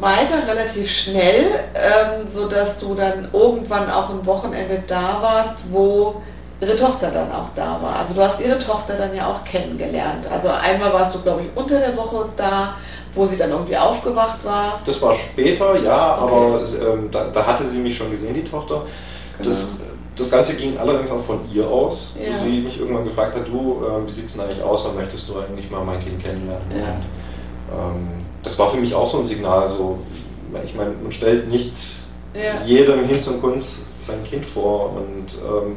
weiter relativ schnell, ähm, sodass du dann irgendwann auch ein Wochenende da warst, wo ihre Tochter dann auch da war. Also du hast ihre Tochter dann ja auch kennengelernt. Also einmal warst du, glaube ich, unter der Woche da, wo sie dann irgendwie aufgewacht war. Das war später, ja, okay. aber ähm, da, da, hatte sie mich schon gesehen, die Tochter. Genau. Das, das Ganze ging allerdings auch von ihr aus, ja. wo sie mich irgendwann gefragt hat, du, äh, wie sieht es denn eigentlich aus, wann möchtest du eigentlich mal mein Kind kennenlernen? Ja. Und, ähm, das war für mich auch so ein Signal, so, ich meine, man stellt nicht ja. jedem Hinz und Kunst sein Kind vor und ähm,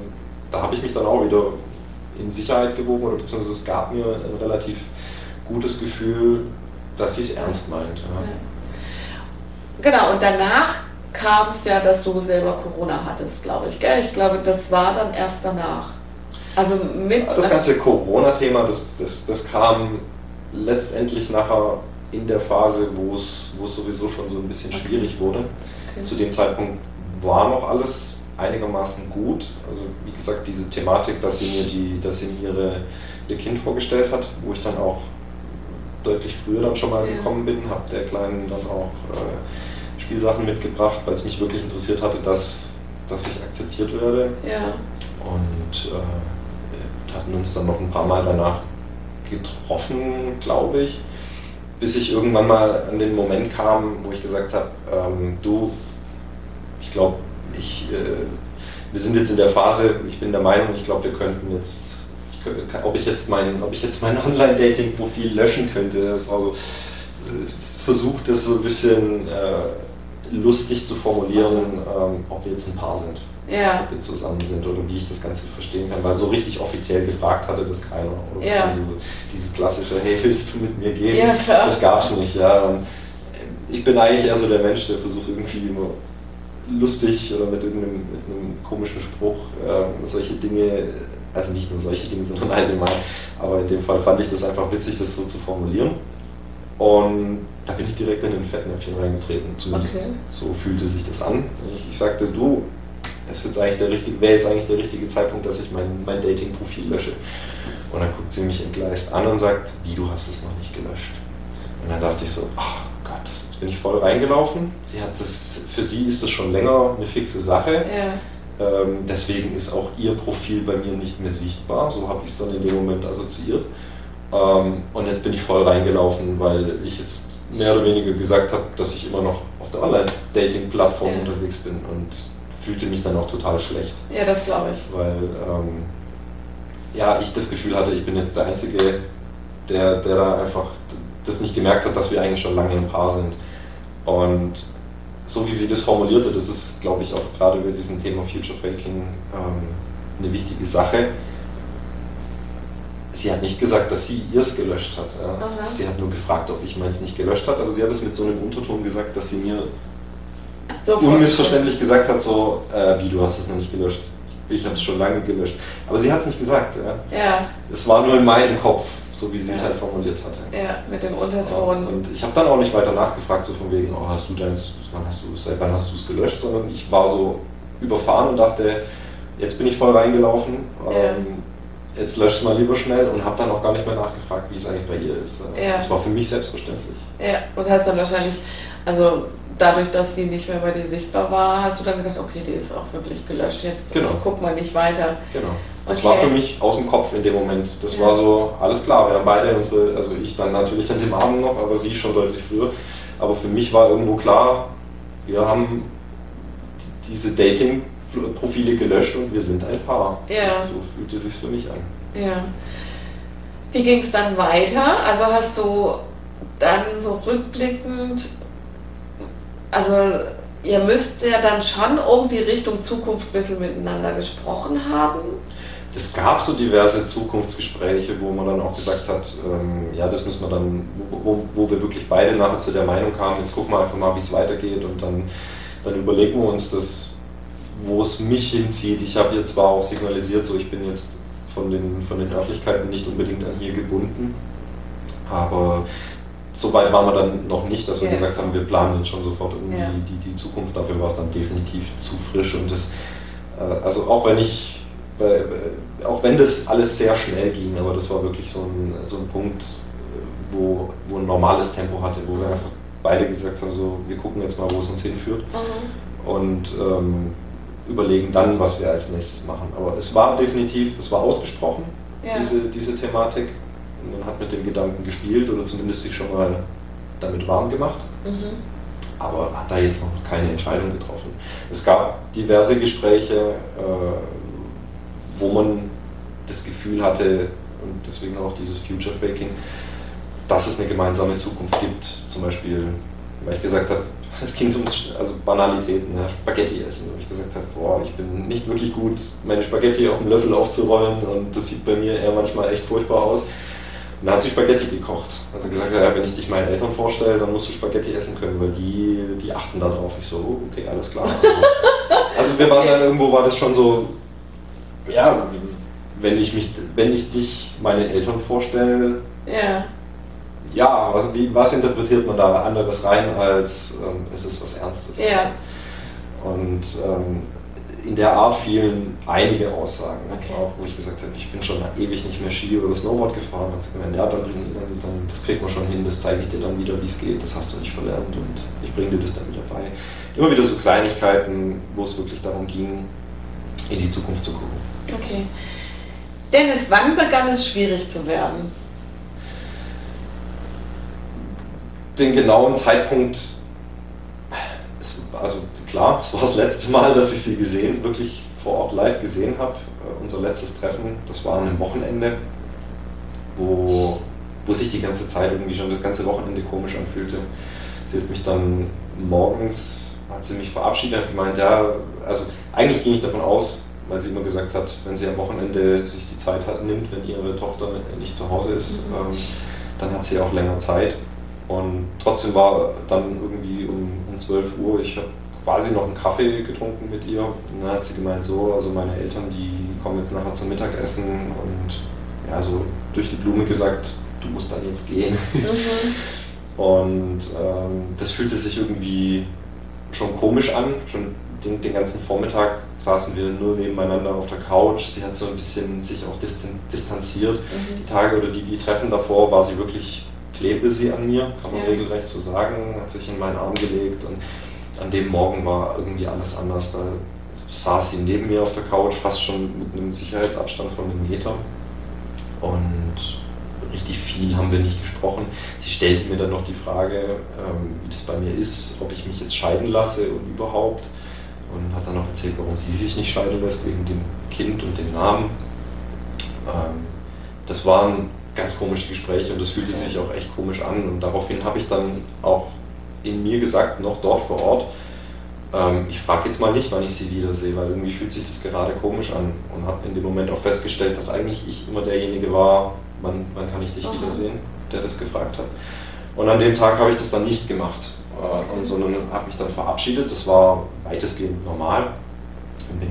da habe ich mich dann auch wieder in Sicherheit gewogen oder beziehungsweise es gab mir ein relativ gutes Gefühl, dass sie es ernst meint. Ja. Genau, und danach kam es ja, dass du selber Corona hattest, glaube ich. Gell? Ich glaube, das war dann erst danach. Also mit. Das ganze Corona-Thema, das, das, das kam letztendlich nachher in der Phase, wo es, wo es sowieso schon so ein bisschen schwierig wurde. Okay. Zu dem Zeitpunkt war noch alles einigermaßen gut. Also wie gesagt, diese Thematik, dass sie mir, die, dass sie mir ihre, ihr Kind vorgestellt hat, wo ich dann auch deutlich früher dann schon mal ja. gekommen bin, habe der Kleinen dann auch äh, Spielsachen mitgebracht, weil es mich wirklich interessiert hatte, dass, dass ich akzeptiert werde. Ja. Und äh, hatten uns dann noch ein paar Mal danach getroffen, glaube ich, bis ich irgendwann mal an den Moment kam, wo ich gesagt habe, ähm, du, ich glaube, ich, äh, wir sind jetzt in der Phase, ich bin der Meinung, ich glaube, wir könnten jetzt, ob ich jetzt mein, ob ich jetzt mein Online-Dating-Profil löschen könnte, das war so, äh, versucht das so ein bisschen äh, lustig zu formulieren, ähm, ob wir jetzt ein Paar sind. Ja. Ob wir zusammen sind oder wie ich das Ganze verstehen kann, weil so richtig offiziell gefragt hatte das keiner. Oder ja. so, dieses klassische, hey, willst du mit mir gehen? Ja, klar. Das gab es nicht. Ja. Ich bin eigentlich eher so der Mensch, der versucht irgendwie immer lustig oder mit irgendeinem mit einem komischen Spruch äh, solche Dinge, also nicht nur solche Dinge, sondern allgemein, aber in dem Fall fand ich das einfach witzig, das so zu formulieren. Und da bin ich direkt in den Fettnäpfchen reingetreten. Zumindest okay. so fühlte sich das an. Ich, ich sagte, du, es jetzt eigentlich der richtige, wäre jetzt eigentlich der richtige Zeitpunkt, dass ich mein, mein Dating-Profil lösche. Und dann guckt sie mich entgleist an und sagt, wie, du hast es noch nicht gelöscht. Und dann dachte ich so, ach Gott, jetzt bin ich voll reingelaufen. Sie hat das, für sie ist das schon länger eine fixe Sache. Ja. Ähm, deswegen ist auch ihr Profil bei mir nicht mehr sichtbar. So habe ich es dann in dem Moment assoziiert. Ähm, und jetzt bin ich voll reingelaufen, weil ich jetzt mehr oder weniger gesagt habe, dass ich immer noch auf der Online-Dating-Plattform ja. unterwegs bin und fühlte mich dann auch total schlecht. Ja, das glaube ich. Weil ähm, ja, ich das Gefühl hatte, ich bin jetzt der Einzige, der, der da einfach das nicht gemerkt hat, dass wir eigentlich schon lange ein Paar sind. Und so wie sie das formulierte, das ist, glaube ich, auch gerade bei diesem Thema Future Faking ähm, eine wichtige Sache. Sie hat nicht gesagt, dass sie ihrs gelöscht hat. Ja. Sie hat nur gefragt, ob ich meins nicht gelöscht hat, aber sie hat es mit so einem Unterton gesagt, dass sie mir so unmissverständlich gesagt hat, so, äh, wie du hast es noch nicht gelöscht. Ich habe es schon lange gelöscht. Aber sie hat es nicht gesagt. Ja. ja. Es war nur in meinem Kopf so wie sie es halt formuliert hatte. Ja, mit dem Unterton. Und ich habe dann auch nicht weiter nachgefragt, so von wegen, oh, hast du deins, wann hast du es, seit wann hast du es gelöscht, sondern ich war so überfahren und dachte, jetzt bin ich voll reingelaufen, ja. ähm, jetzt löscht es mal lieber schnell und habe dann auch gar nicht mehr nachgefragt, wie es eigentlich bei ihr ist. Ja. Das war für mich selbstverständlich. Ja, und hast dann wahrscheinlich, also dadurch, dass sie nicht mehr bei dir sichtbar war, hast du dann gedacht, okay, die ist auch wirklich gelöscht, jetzt genau. guck mal nicht weiter. Genau. Das okay. war für mich aus dem Kopf in dem Moment. Das ja. war so, alles klar, wir haben beide unsere, also ich dann natürlich an dem Abend noch, aber sie schon deutlich früher. Aber für mich war irgendwo klar, wir haben diese Dating-Profile gelöscht und wir sind ein Paar. Ja. So fühlte es sich für mich an. Ja. Wie ging es dann weiter? Also hast du dann so rückblickend, also ihr müsst ja dann schon irgendwie Richtung Zukunft ein bisschen miteinander gesprochen haben es gab so diverse Zukunftsgespräche, wo man dann auch gesagt hat, ähm, ja, das müssen wir dann, wo, wo, wir wirklich beide nachher zu der Meinung kamen, jetzt gucken wir einfach mal, wie es weitergeht und dann, dann überlegen wir uns das, wo es mich hinzieht. Ich habe jetzt zwar auch signalisiert, so ich bin jetzt von den, von den Örtlichkeiten nicht unbedingt an hier gebunden, aber so weit waren wir dann noch nicht, dass wir ja. gesagt haben, wir planen jetzt schon sofort irgendwie ja. die, die Zukunft. Dafür war es dann definitiv zu frisch und das Äh, also auch wenn ich, auch wenn das alles sehr schnell ging, aber das war wirklich so ein, so ein Punkt, wo, wo ein normales Tempo hatte, wo wir einfach beide gesagt haben, so wir gucken jetzt mal, wo es uns hinführt mhm. und ähm, überlegen dann, was wir als nächstes machen. Aber es war definitiv, es war ausgesprochen, ja. diese, diese Thematik. Man hat mit dem Gedanken gespielt oder zumindest sich schon mal damit warm gemacht. Mhm. Aber hat da jetzt noch keine Entscheidung getroffen. Es gab diverse Gespräche, äh, wo man das Gefühl hatte, und deswegen auch dieses Future Faking, dass es eine gemeinsame Zukunft gibt. Zum Beispiel, weil ich gesagt habe, es ging um also Banalitäten, ja, Spaghetti essen. Und ich gesagt habe, boah, ich bin nicht wirklich gut, meine Spaghetti auf dem Löffel aufzurollen und das sieht bei mir eher manchmal echt furchtbar aus. Und dann hat sie Spaghetti gekocht. Also gesagt, ja, wenn ich dich meinen Eltern vorstelle, dann musst du Spaghetti essen können, weil die, die achten da drauf. Ich so, oh, okay, alles klar. Also, also wir waren dann irgendwo, war das schon so, ja, wenn ich mich, wenn ich dich meinen Eltern vorstelle, ja ja, was, wie, was interpretiert man da anderes rein, als ähm, es ist was Ernstes. Ja. Und ähm, in der Art fielen einige Aussagen, okay. auch wo ich gesagt habe, ich bin schon ewig nicht mehr Ski oder Snowboard gefahren. Hat gemeint, ja, dann, dann, dann, das kriegt man schon hin, das zeige ich dir dann wieder, wie es geht, das hast du nicht verlernt und ich bringe dir das dann wieder bei. Immer wieder so Kleinigkeiten, wo es wirklich darum ging, in die Zukunft zu gucken. Okay. Dennis, wann begann es schwierig zu werden? den genauen Zeitpunkt, also klar, es war das letzte Mal, dass ich sie gesehen, wirklich vor Ort live gesehen habe. Äh, unser letztes Treffen, das war einem Wochenende, wo, wo sich die ganze Zeit irgendwie schon das ganze Wochenende komisch anfühlte. Sie hat mich dann morgens, hat sie mich verabschiedet und gemeint, ja, also eigentlich ging ich davon aus, weil sie immer gesagt hat, wenn sie am Wochenende sich die Zeit hat, nimmt, wenn ihre Tochter nicht zu Hause ist, mhm. ähm, dann hat sie auch länger Zeit. Und trotzdem war dann irgendwie um, um 12 Uhr, ich habe quasi noch einen Kaffee getrunken mit ihr. Und dann hat sie gemeint, so, also meine Eltern, die kommen jetzt nachher zum Mittagessen und ja, so durch die Blume gesagt, du musst dann jetzt gehen. Mhm. Und ähm, das fühlte sich irgendwie schon komisch an. Schon den, den, ganzen Vormittag saßen wir nur nebeneinander auf der Couch. Sie hat so ein bisschen sich auch distanziert. Mhm. Die Tage oder die, die Treffen davor war sie wirklich klebte sie an mir, kann man ja. regelrecht so sagen, hat sich in meinen Arm gelegt und an dem Morgen war irgendwie alles anders. Da saß sie neben mir auf der Couch, fast schon mit einem Sicherheitsabstand von einem Meter und richtig viel haben wir nicht gesprochen. Sie stellte mir dann noch die Frage, ähm, wie das bei mir ist, ob ich mich jetzt scheiden lasse und überhaupt und hat dann noch erzählt, warum sie sich nicht scheiden lässt, wegen dem Kind und dem Namen. Ähm, das waren ganz komische Gespräche und das fühlte sich auch echt komisch an. Und daraufhin habe ich dann auch in mir gesagt, noch dort vor Ort, ähm, ich frage jetzt mal nicht, wann ich sie wiedersehe, weil irgendwie fühlt sich das gerade komisch an und habe in dem Moment auch festgestellt, dass eigentlich ich immer derjenige war, wann, wann kann ich dich Aha. wiedersehen, der das gefragt hat. Und an dem Tag habe ich das dann nicht gemacht, äh, und, sondern habe mich dann verabschiedet. Das war weitestgehend normal und bin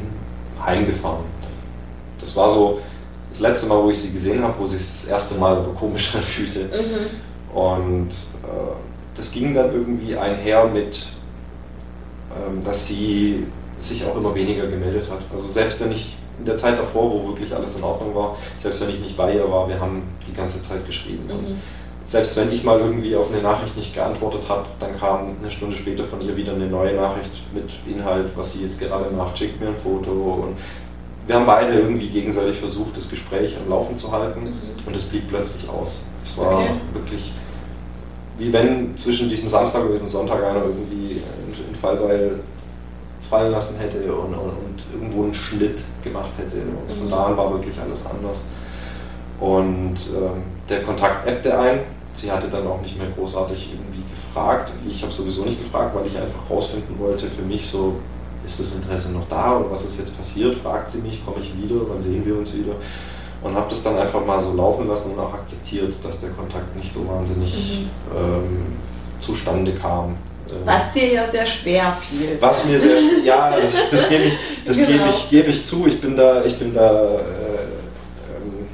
heimgefahren. Das war so, das letzte Mal, wo ich sie gesehen habe, wo sie es das erste Mal komisch anfühlte. Mhm. Und äh, das ging dann irgendwie einher mit, ähm, dass sie sich auch immer weniger gemeldet hat. Also selbst wenn ich in der Zeit davor, wo wirklich alles in Ordnung war, selbst wenn ich nicht bei ihr war, wir haben die ganze Zeit geschrieben. Mhm. selbst wenn ich mal irgendwie auf eine Nachricht nicht geantwortet habe, dann kam eine Stunde später von ihr wieder eine neue Nachricht mit Inhalt, was sie jetzt gerade macht, schickt mir ein Foto und wir haben beide irgendwie gegenseitig versucht, das Gespräch am Laufen zu halten mhm. und es blieb plötzlich aus. Es war okay. wirklich wie wenn zwischen diesem Samstag und diesem Sonntag einer irgendwie einen Fallbeil fallen lassen hätte und, und, und, irgendwo einen Schnitt gemacht hätte. Und von mhm. da an war wirklich alles anders. Und ähm, der Kontakt ebbte ein. Sie hatte dann auch nicht mehr großartig irgendwie gefragt. Ich habe sowieso nicht gefragt, weil ich einfach rausfinden wollte für mich so, ist das Interesse noch da oder was ist jetzt passiert? Fragt sie mich, komme ich wieder, wann sehen wir uns wieder? Und habe das dann einfach mal so laufen lassen und auch akzeptiert, dass der Kontakt nicht so wahnsinnig mhm. ähm, zustande kam. Ähm, was dir ja sehr schwer fiel. Was mir sehr, ja, das, das gebe ich, das genau. gebe ich, gebe ich zu. Ich bin da, ich bin da äh, ähm,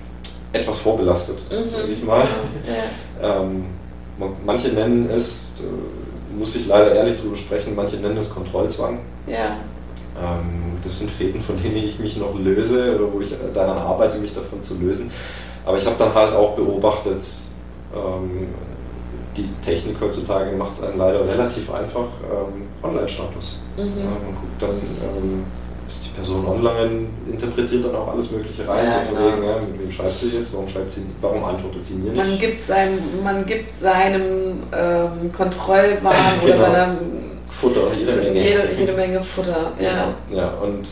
etwas vorbelastet, mhm. sage ich mal. Ja. Ähm, manche nennen es, äh, muss ich leider ehrlich drüber sprechen, manche nennen es Kontrollzwang. Ja. Ähm, das sind Fäden, von denen ich mich noch löse oder wo ich daran arbeite, mich davon zu lösen. Aber ich habe dann halt auch beobachtet, ähm, die Technik heutzutage macht es einem leider relativ einfach, ähm, Online-Status. Mhm. Ja, man guckt dann, ähm, ist die Person online, interpretiert dann auch alles Mögliche rein, ja, so von genau. wegen, ja, mit wem schreibt sie jetzt, warum, schreibt sie, warum antwortet sie mir nicht. Man gibt, sein, man gibt seinem ähm, Kontrollwahn genau. oder seinem Futter, jede Menge. Jede, jede Menge Futter, ja. Ja, und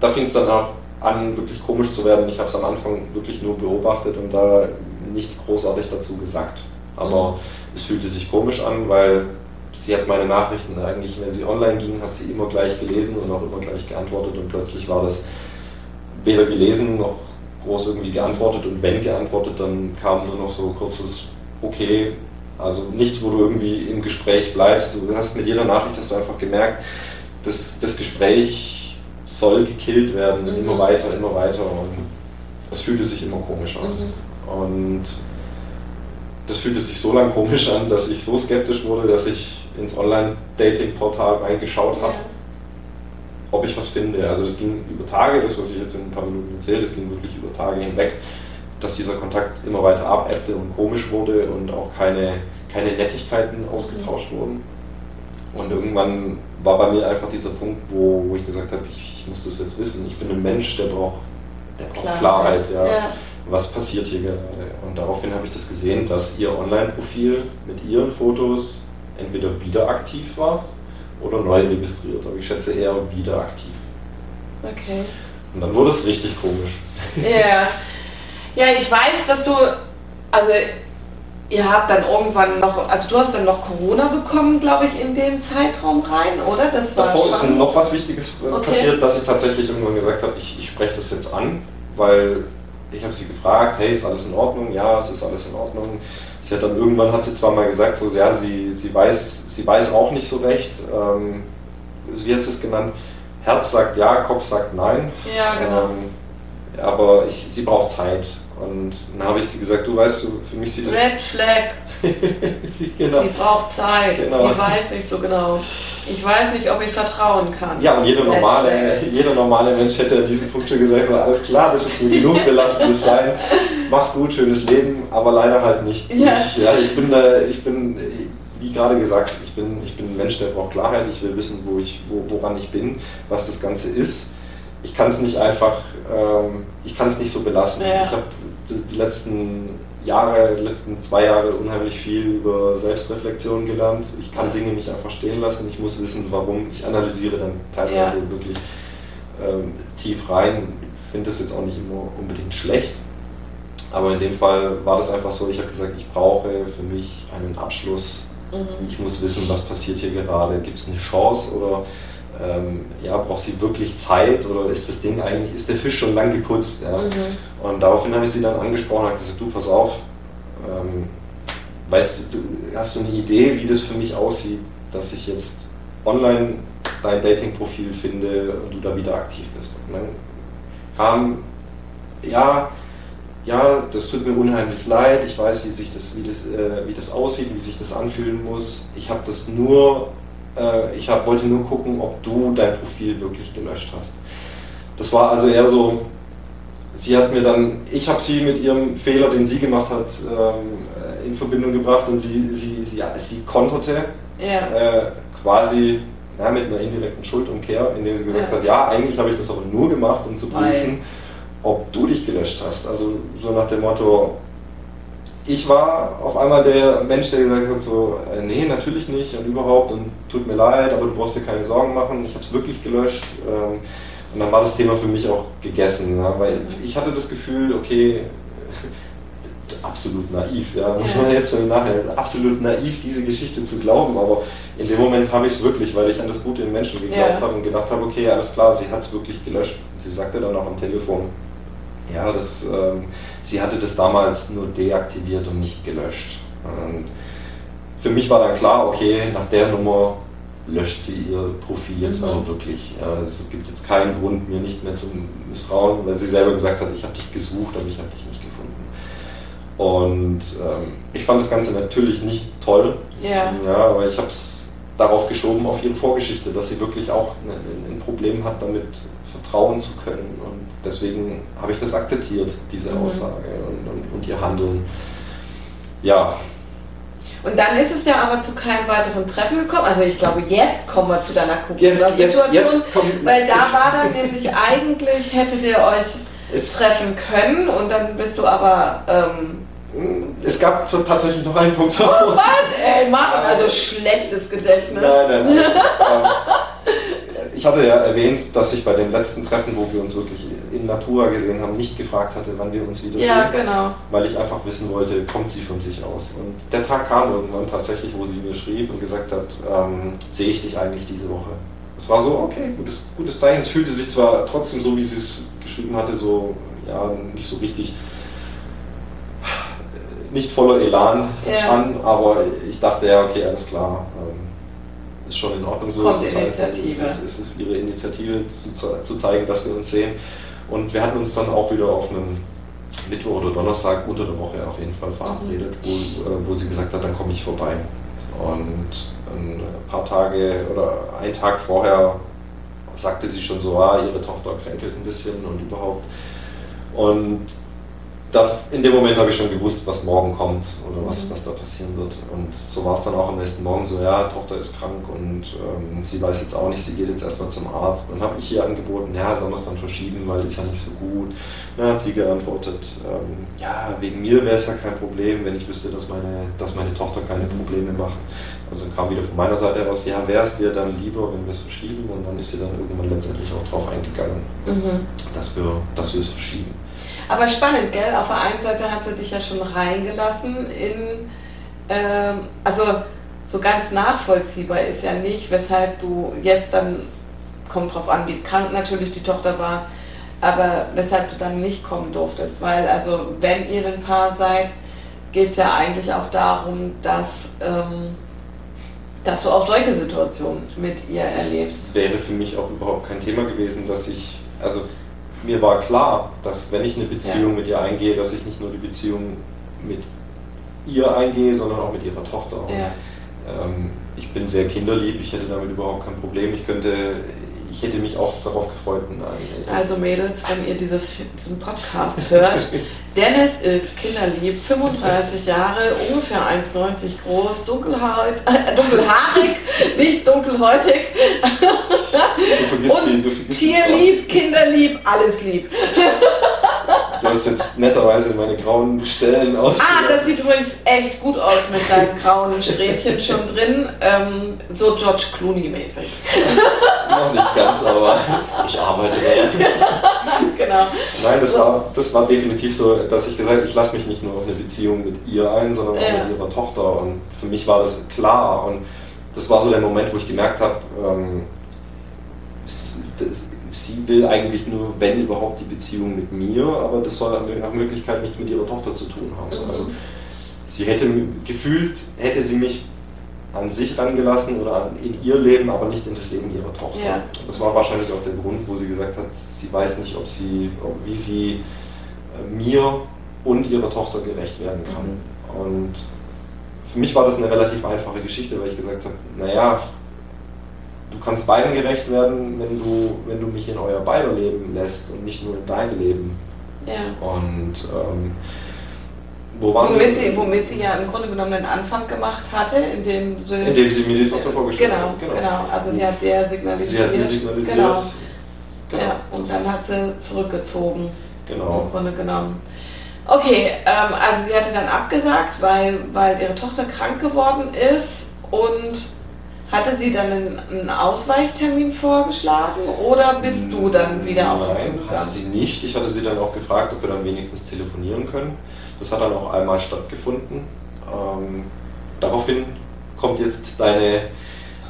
da fing es dann auch an, wirklich komisch zu werden. Ich habe es am Anfang wirklich nur beobachtet und da nichts großartig dazu gesagt. Aber mhm. es fühlte sich komisch an, weil sie hat meine Nachrichten eigentlich, wenn sie online gingen, hat sie immer gleich gelesen und auch immer gleich geantwortet und plötzlich war das weder gelesen noch groß irgendwie geantwortet und wenn geantwortet, dann kam nur noch so kurzes Okay, also nichts, wo du irgendwie im Gespräch bleibst. Du hast mit jeder Nachricht hast du einfach gemerkt, dass das Gespräch soll gekillt werden, mhm. immer weiter, immer weiter und das fühlte sich immer komisch an. Mhm. Und das fühlte sich so lange komisch an, dass ich so skeptisch wurde, dass ich ins Online-Dating-Portal reingeschaut habe, ja. ob ich was finde. Also es ging über Tage, das, was ich jetzt in ein paar Minuten erzähle, das ging wirklich über Tage hinweg, dass dieser Kontakt immer weiter abebbte und komisch wurde und auch keine, keine Nettigkeiten ausgetauscht mhm. wurden. Und irgendwann war bei mir einfach dieser Punkt, wo, wo ich gesagt habe, ich, ich, muss das jetzt wissen. Ich bin ein Mensch, der braucht, der braucht Klarheit. Klarheit ja. ja was passiert hier gerade. Und daraufhin habe ich das gesehen, dass ihr Online-Profil mit ihren Fotos entweder wieder aktiv war oder neu registriert. Aber ich schätze eher wieder aktiv. Okay. Und dann wurde es richtig komisch. Ja. Ja, ich weiß, dass du, also ihr habt dann irgendwann noch, also du hast dann noch Corona bekommen, glaube ich, in den Zeitraum rein, oder? Das war Davor schon... ist noch was Wichtiges äh, okay. passiert, dass ich tatsächlich irgendwann gesagt habe, ich, ich spreche das jetzt an, weil ich habe sie gefragt, hey, ist alles in Ordnung? Ja, es ist alles in Ordnung. Sie hat dann irgendwann hat sie zwar mal gesagt, so ja, sie, sie weiß, sie weiß auch nicht so recht. Ähm, wie hat sie es genannt? Herz sagt ja, Kopf sagt nein. Ja, genau. Ähm, aber ich, sie braucht Zeit. Und dann habe ich sie gesagt, du weißt du, für mich sieht das. Red Flag. sie, genau. sie braucht Zeit. Genau. Sie weiß nicht so genau. Ich weiß nicht, ob ich vertrauen kann. Ja, und jeder normale, jeder normale Mensch hätte an diesem Punkt schon gesagt, alles klar, das ist mir genug belastendes Sein. Mach's gut, schönes Leben, aber leider halt nicht. Ja. Ich, ja, ich bin da, ich bin, wie gerade gesagt, ich bin, ich bin ein Mensch, der braucht Klarheit. Ich will wissen, wo ich, wo, woran ich bin, was das Ganze ist ich kann es nicht einfach, ähm, ich kann es nicht so belassen. Ja. Ich habe die letzten Jahre, die letzten zwei Jahre unheimlich viel über Selbstreflexion gelernt. Ich kann Dinge nicht einfach stehen lassen. Ich muss wissen, warum. Ich analysiere dann teilweise ja. wirklich ähm, tief rein. Ich finde das jetzt auch nicht immer unbedingt schlecht. Aber in dem Fall war das einfach so, ich habe gesagt, ich brauche für mich einen Abschluss. Mhm. Ich muss wissen, was passiert hier gerade. Gibt es eine Chance oder ähm, ja, braucht sie wirklich Zeit oder ist das Ding eigentlich, ist der Fisch schon lang geputzt? Ja? Mhm. Und daraufhin habe ich sie dann angesprochen und gesagt, du, pass auf, ähm, weißt du, hast du eine Idee, wie das für mich aussieht, dass ich jetzt online dein Dating-Profil finde und du da wieder aktiv bist? Und dann kam, ja, ja, das tut mir unheimlich leid, ich weiß, wie, sich das, wie, das, äh, wie das aussieht, wie sich das anfühlen muss. Ich habe das nur äh, ich hab, wollte nur gucken, ob du dein Profil wirklich gelöscht hast. Das war also eher so, sie hat mir dann, ich habe sie mit ihrem Fehler, den sie gemacht hat, ähm, in Verbindung gebracht und sie, sie, sie, sie konterte ja. äh, quasi ja, mit einer indirekten Schuldumkehr, indem sie gesagt ja. hat, ja, eigentlich habe ich das aber nur gemacht, um zu prüfen, Nein. ob du dich gelöscht hast. Also so nach dem Motto, ich war auf einmal der Mensch, der gesagt hat, so, äh, nee, natürlich nicht und überhaupt und tut mir leid, aber du brauchst dir keine Sorgen machen, ich habe es wirklich gelöscht. Ähm, und dann war das Thema für mich auch gegessen, ja, weil ich hatte das Gefühl, okay, absolut naiv, ja, muss man jetzt im Nachhinein, absolut naiv, diese Geschichte zu glauben, aber in dem Moment habe ich es wirklich, weil ich an das Gute im Menschen geglaubt ja. habe und gedacht habe, okay, alles klar, sie hat es wirklich gelöscht. Und sie sagte dann auch am Telefon, ja, das, ähm, sie hatte das damals nur deaktiviert und nicht gelöscht. Und für mich war dann klar, okay, nach der Nummer löscht sie ihr Profil jetzt mhm. aber wirklich. Ja, es gibt jetzt keinen Grund, mir nicht mehr zu misstrauen, weil sie selber gesagt hat, ich habe dich gesucht, aber ich habe dich nicht gefunden. Und ähm, ich fand das Ganze natürlich nicht toll, ja. ja aber ich habe es darauf geschoben, auf ihre Vorgeschichte, dass sie wirklich auch ein Problem hat, damit vertrauen zu können. Und deswegen habe ich das akzeptiert, diese mhm. Aussage und, und, und ihr Handeln. Ja, und dann ist es ja aber zu keinem weiteren Treffen gekommen. Also ich glaube, jetzt kommen wir zu deiner Corona-Situation, weil da war dann nämlich eigentlich, hättet ihr euch treffen können und dann bist du aber... Ähm, es gab tatsächlich noch einen Punkt davor. Oh Mann, ey, Mann, also schlechtes Gedächtnis. Nein, nein, nein. ich hatte ja erwähnt, dass ich bei den letzten Treffen, wo wir uns wirklich in Natura gesehen haben, nicht gefragt hatte, wann wir uns wiedersehen. Ja, genau. Weil ich einfach wissen wollte, kommt sie von sich aus. Und der Tag kam irgendwann tatsächlich, wo sie mir schrieb und gesagt hat, ähm, sehe ich dich eigentlich diese Woche. Es war so, okay, gutes, gutes Zeichen. Es fühlte sich zwar trotzdem so, wie sie es geschrieben hatte, so, ja, nicht so richtig, nicht voller Elan ja. an, aber ich dachte, ja, okay, alles klar. Ähm, ist schon in Ordnung so. Es ist, Initiative. es, ist, es ist ihre Initiative zu, zu, zeigen, dass wir uns sehen. Und wir hatten uns dann auch wieder auf einen Mittwoch oder Donnerstag unter der Woche auf jeden Fall verabredet, mhm. wo, äh, wo sie gesagt hat, dann komme ich vorbei. Und ein paar Tage oder einen Tag vorher sagte sie schon so, ah, ihre Tochter kränkelt ein bisschen und überhaupt. Und da, in dem Moment habe ich schon gewusst, was morgen kommt oder was, mhm. was da passieren wird. Und so war es dann auch am nächsten Morgen so, ja, Tochter ist krank und ähm, sie weiß jetzt auch nicht, sie geht jetzt erstmal zum Arzt. Dann habe ich ihr angeboten, ja, sollen wir es dann verschieben, weil ist ja nicht so gut. Dann hat sie geantwortet, ähm, ja, wegen mir wäre es ja kein Problem, wenn ich wüsste, dass meine, dass meine Tochter keine Probleme macht. Also kam wieder von meiner Seite aus, ja, wäre es dir dann lieber, wenn wir es verschieben? Und dann ist sie dann irgendwann letztendlich auch drauf eingegangen, mhm. dass wir dass wir es verschieben. Aber spannend, gell? Auf der einen Seite hat sie dich ja schon reingelassen in, ähm, also so ganz nachvollziehbar ist ja nicht, weshalb du jetzt dann, kommt drauf an, wie krank natürlich die Tochter war, aber weshalb du dann nicht kommen durftest. Weil, also, wenn ihr ein Paar seid, geht es ja eigentlich auch darum, dass, ähm, dass du auch solche Situationen mit ihr erlebst. Es wäre für mich auch überhaupt kein Thema gewesen, dass ich, also mir war klar, dass wenn ich eine Beziehung ja. mit ihr eingehe, dass ich nicht nur die Beziehung mit ihr eingehe, sondern auch mit ihrer Tochter. Ja. Ähm, ich bin sehr kinderlieb, ich hätte damit überhaupt kein Problem. Ich könnte, ich hätte mich auch darauf gefreut. Also Mädels, wenn ihr dieses, diesen Podcast hört, Dennis ist kinderlieb, 35 Jahre, ungefähr 1,90 groß, dunkelhaarig, äh, dunkelhaarig nicht dunkelhäutig. Und die, tierlieb, kinderlieb, alles lieb. Du hast jetzt netterweise meine grauen Stellen aus. Ah, das sieht übrigens echt gut aus mit deinen grauen Strähnchen schon drin. Ähm, so George Clooney-mäßig. Noch nicht ganz, aber ich arbeite daran. genau. Nein, das, so. war, das war definitiv so, dass ich gesagt habe, ich lasse mich nicht nur auf eine Beziehung mit ihr ein, sondern auch ja. mit ihrer Tochter. Und für mich war das klar. Und das war so der Moment, wo ich gemerkt habe, ähm, sie will eigentlich nur, wenn überhaupt, die Beziehung mit mir, aber das soll nach Möglichkeit nichts mit ihrer Tochter zu tun haben. Mhm. Also sie hätte gefühlt, hätte sie mich an sich rangelassen oder in ihr Leben, aber nicht in das Leben ihrer Tochter. Ja. Das war wahrscheinlich auch der Grund, wo sie gesagt hat, sie weiß nicht, ob sie, ob, wie sie äh, mir und ihrer Tochter gerecht werden kann. Mhm. Und für mich war das eine relativ einfache Geschichte, weil ich gesagt habe, naja, du kannst beiden gerecht werden, wenn du, wenn du mich in euer beider Leben lässt und nicht nur in dein Leben. Ja. Und ähm, womit, sie, womit sie ja im Grunde genommen den Anfang gemacht hatte, indem sie, indem sie mir die Tochter vorgestellt genau, hat. Genau, genau. Also sie hat der signalisiert. Sie hat mir signalisiert. Genau. genau. Ja, und dann hat sie zurückgezogen. Genau. Im Grunde genommen. Okay, ähm, also sie hatte dann abgesagt, weil, weil ihre Tochter krank geworden ist und hatte sie dann einen, einen Ausweichtermin vorgeschlagen oder bist du dann wieder auf Nein, sie zugegangen? hatte sie nicht. Ich hatte sie dann auch gefragt, ob wir dann wenigstens telefonieren können. Das hat dann auch einmal stattgefunden. Ähm, daraufhin kommt jetzt deine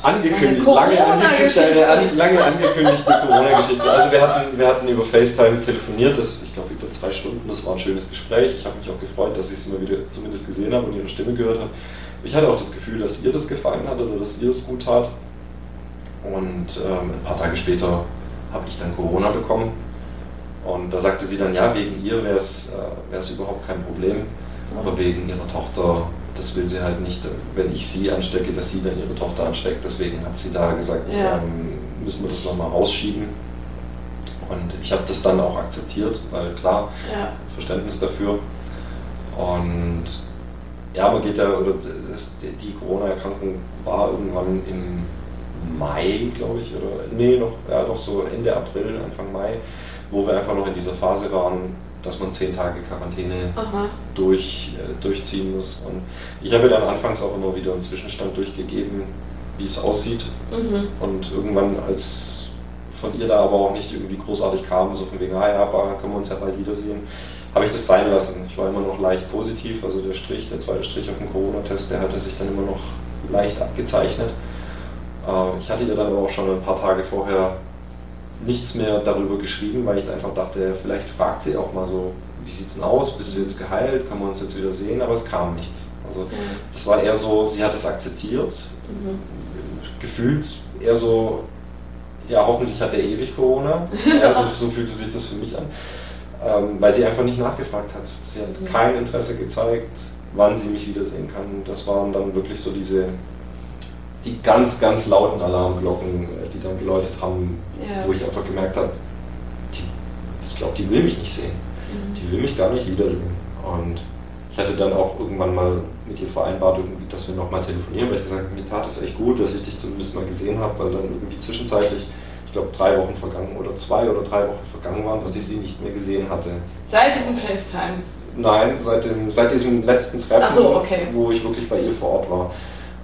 angekündigt, lange, angekündigte, an, lange angekündigte Corona-Geschichte. Also wir hatten, wir hatten über FaceTime telefoniert, das, ich glaube über zwei Stunden, das war ein schönes Gespräch. Ich habe mich auch gefreut, dass ich sie mal wieder zumindest gesehen habe und ihre Stimme gehört habe. Ich hatte auch das Gefühl, dass ihr das gefallen hat oder dass ihr es gut tat. Und ähm, ein paar Tage später habe ich dann Corona bekommen. Und da sagte sie dann, ja, wegen ihr wäre es äh, überhaupt kein Problem, aber wegen ihrer Tochter das will sie halt nicht, wenn ich sie anstecke, dass sie dann ihre Tochter ansteckt. Deswegen hat sie da gesagt, ja. ähm, müssen wir das nochmal rausschieben. Und ich habe das dann auch akzeptiert, weil klar, ja. Verständnis dafür. Und ja, man geht ja, oder das, die Corona-Erkrankung war irgendwann im Mai, glaube ich, oder nee, noch, ja doch so Ende April, Anfang Mai, wo wir einfach noch in dieser Phase waren, dass man zehn Tage Quarantäne durch, äh, durchziehen muss. Und ich habe dann anfangs auch immer wieder einen Zwischenstand durchgegeben, wie es aussieht. Mhm. Und irgendwann, als von ihr da aber auch nicht irgendwie großartig kam, so von wegen, ah ja, aber können wir uns ja bald wiedersehen, habe ich das sein lassen. Ich war immer noch leicht positiv, also der Strich, der zweite Strich auf dem Corona-Test, der hatte sich dann immer noch leicht abgezeichnet. Äh, ich hatte ihr dann aber auch schon ein paar Tage vorher nichts mehr darüber geschrieben, weil ich einfach dachte, vielleicht fragt sie auch mal so, wie sieht es denn aus, bist du jetzt geheilt, können wir uns jetzt wieder sehen, aber es kam nichts. Also das war eher so, sie hat es akzeptiert, mhm. gefühlt eher so, ja hoffentlich hat er ewig Corona, ja, so, so fühlte sich das für mich an, ähm, weil sie einfach nicht nachgefragt hat. Sie hat mhm. kein Interesse gezeigt, wann sie mich wiedersehen kann. Das waren dann wirklich so diese die ganz, ganz lauten Alarmglocken, äh, die dann geläutet haben, ja. wo ich einfach gemerkt habe, die, ich glaube, die will mich nicht sehen. Mhm. Die will mich gar nicht wiedersehen. Und ich hatte dann auch irgendwann mal mit ihr vereinbart, dass wir nochmal telefonieren, weil ich gesagt habe, mir tat es echt gut, dass ich dich zumindest mal gesehen habe, weil dann irgendwie zwischenzeitlich, ich glaube, drei Wochen vergangen oder zwei oder drei Wochen vergangen waren, dass ich sie nicht mehr gesehen hatte. Seit diesem FaceTime? Nein, seit, dem, seit diesem letzten Treffen, so, okay. wo ich wirklich bei ihr vor Ort war.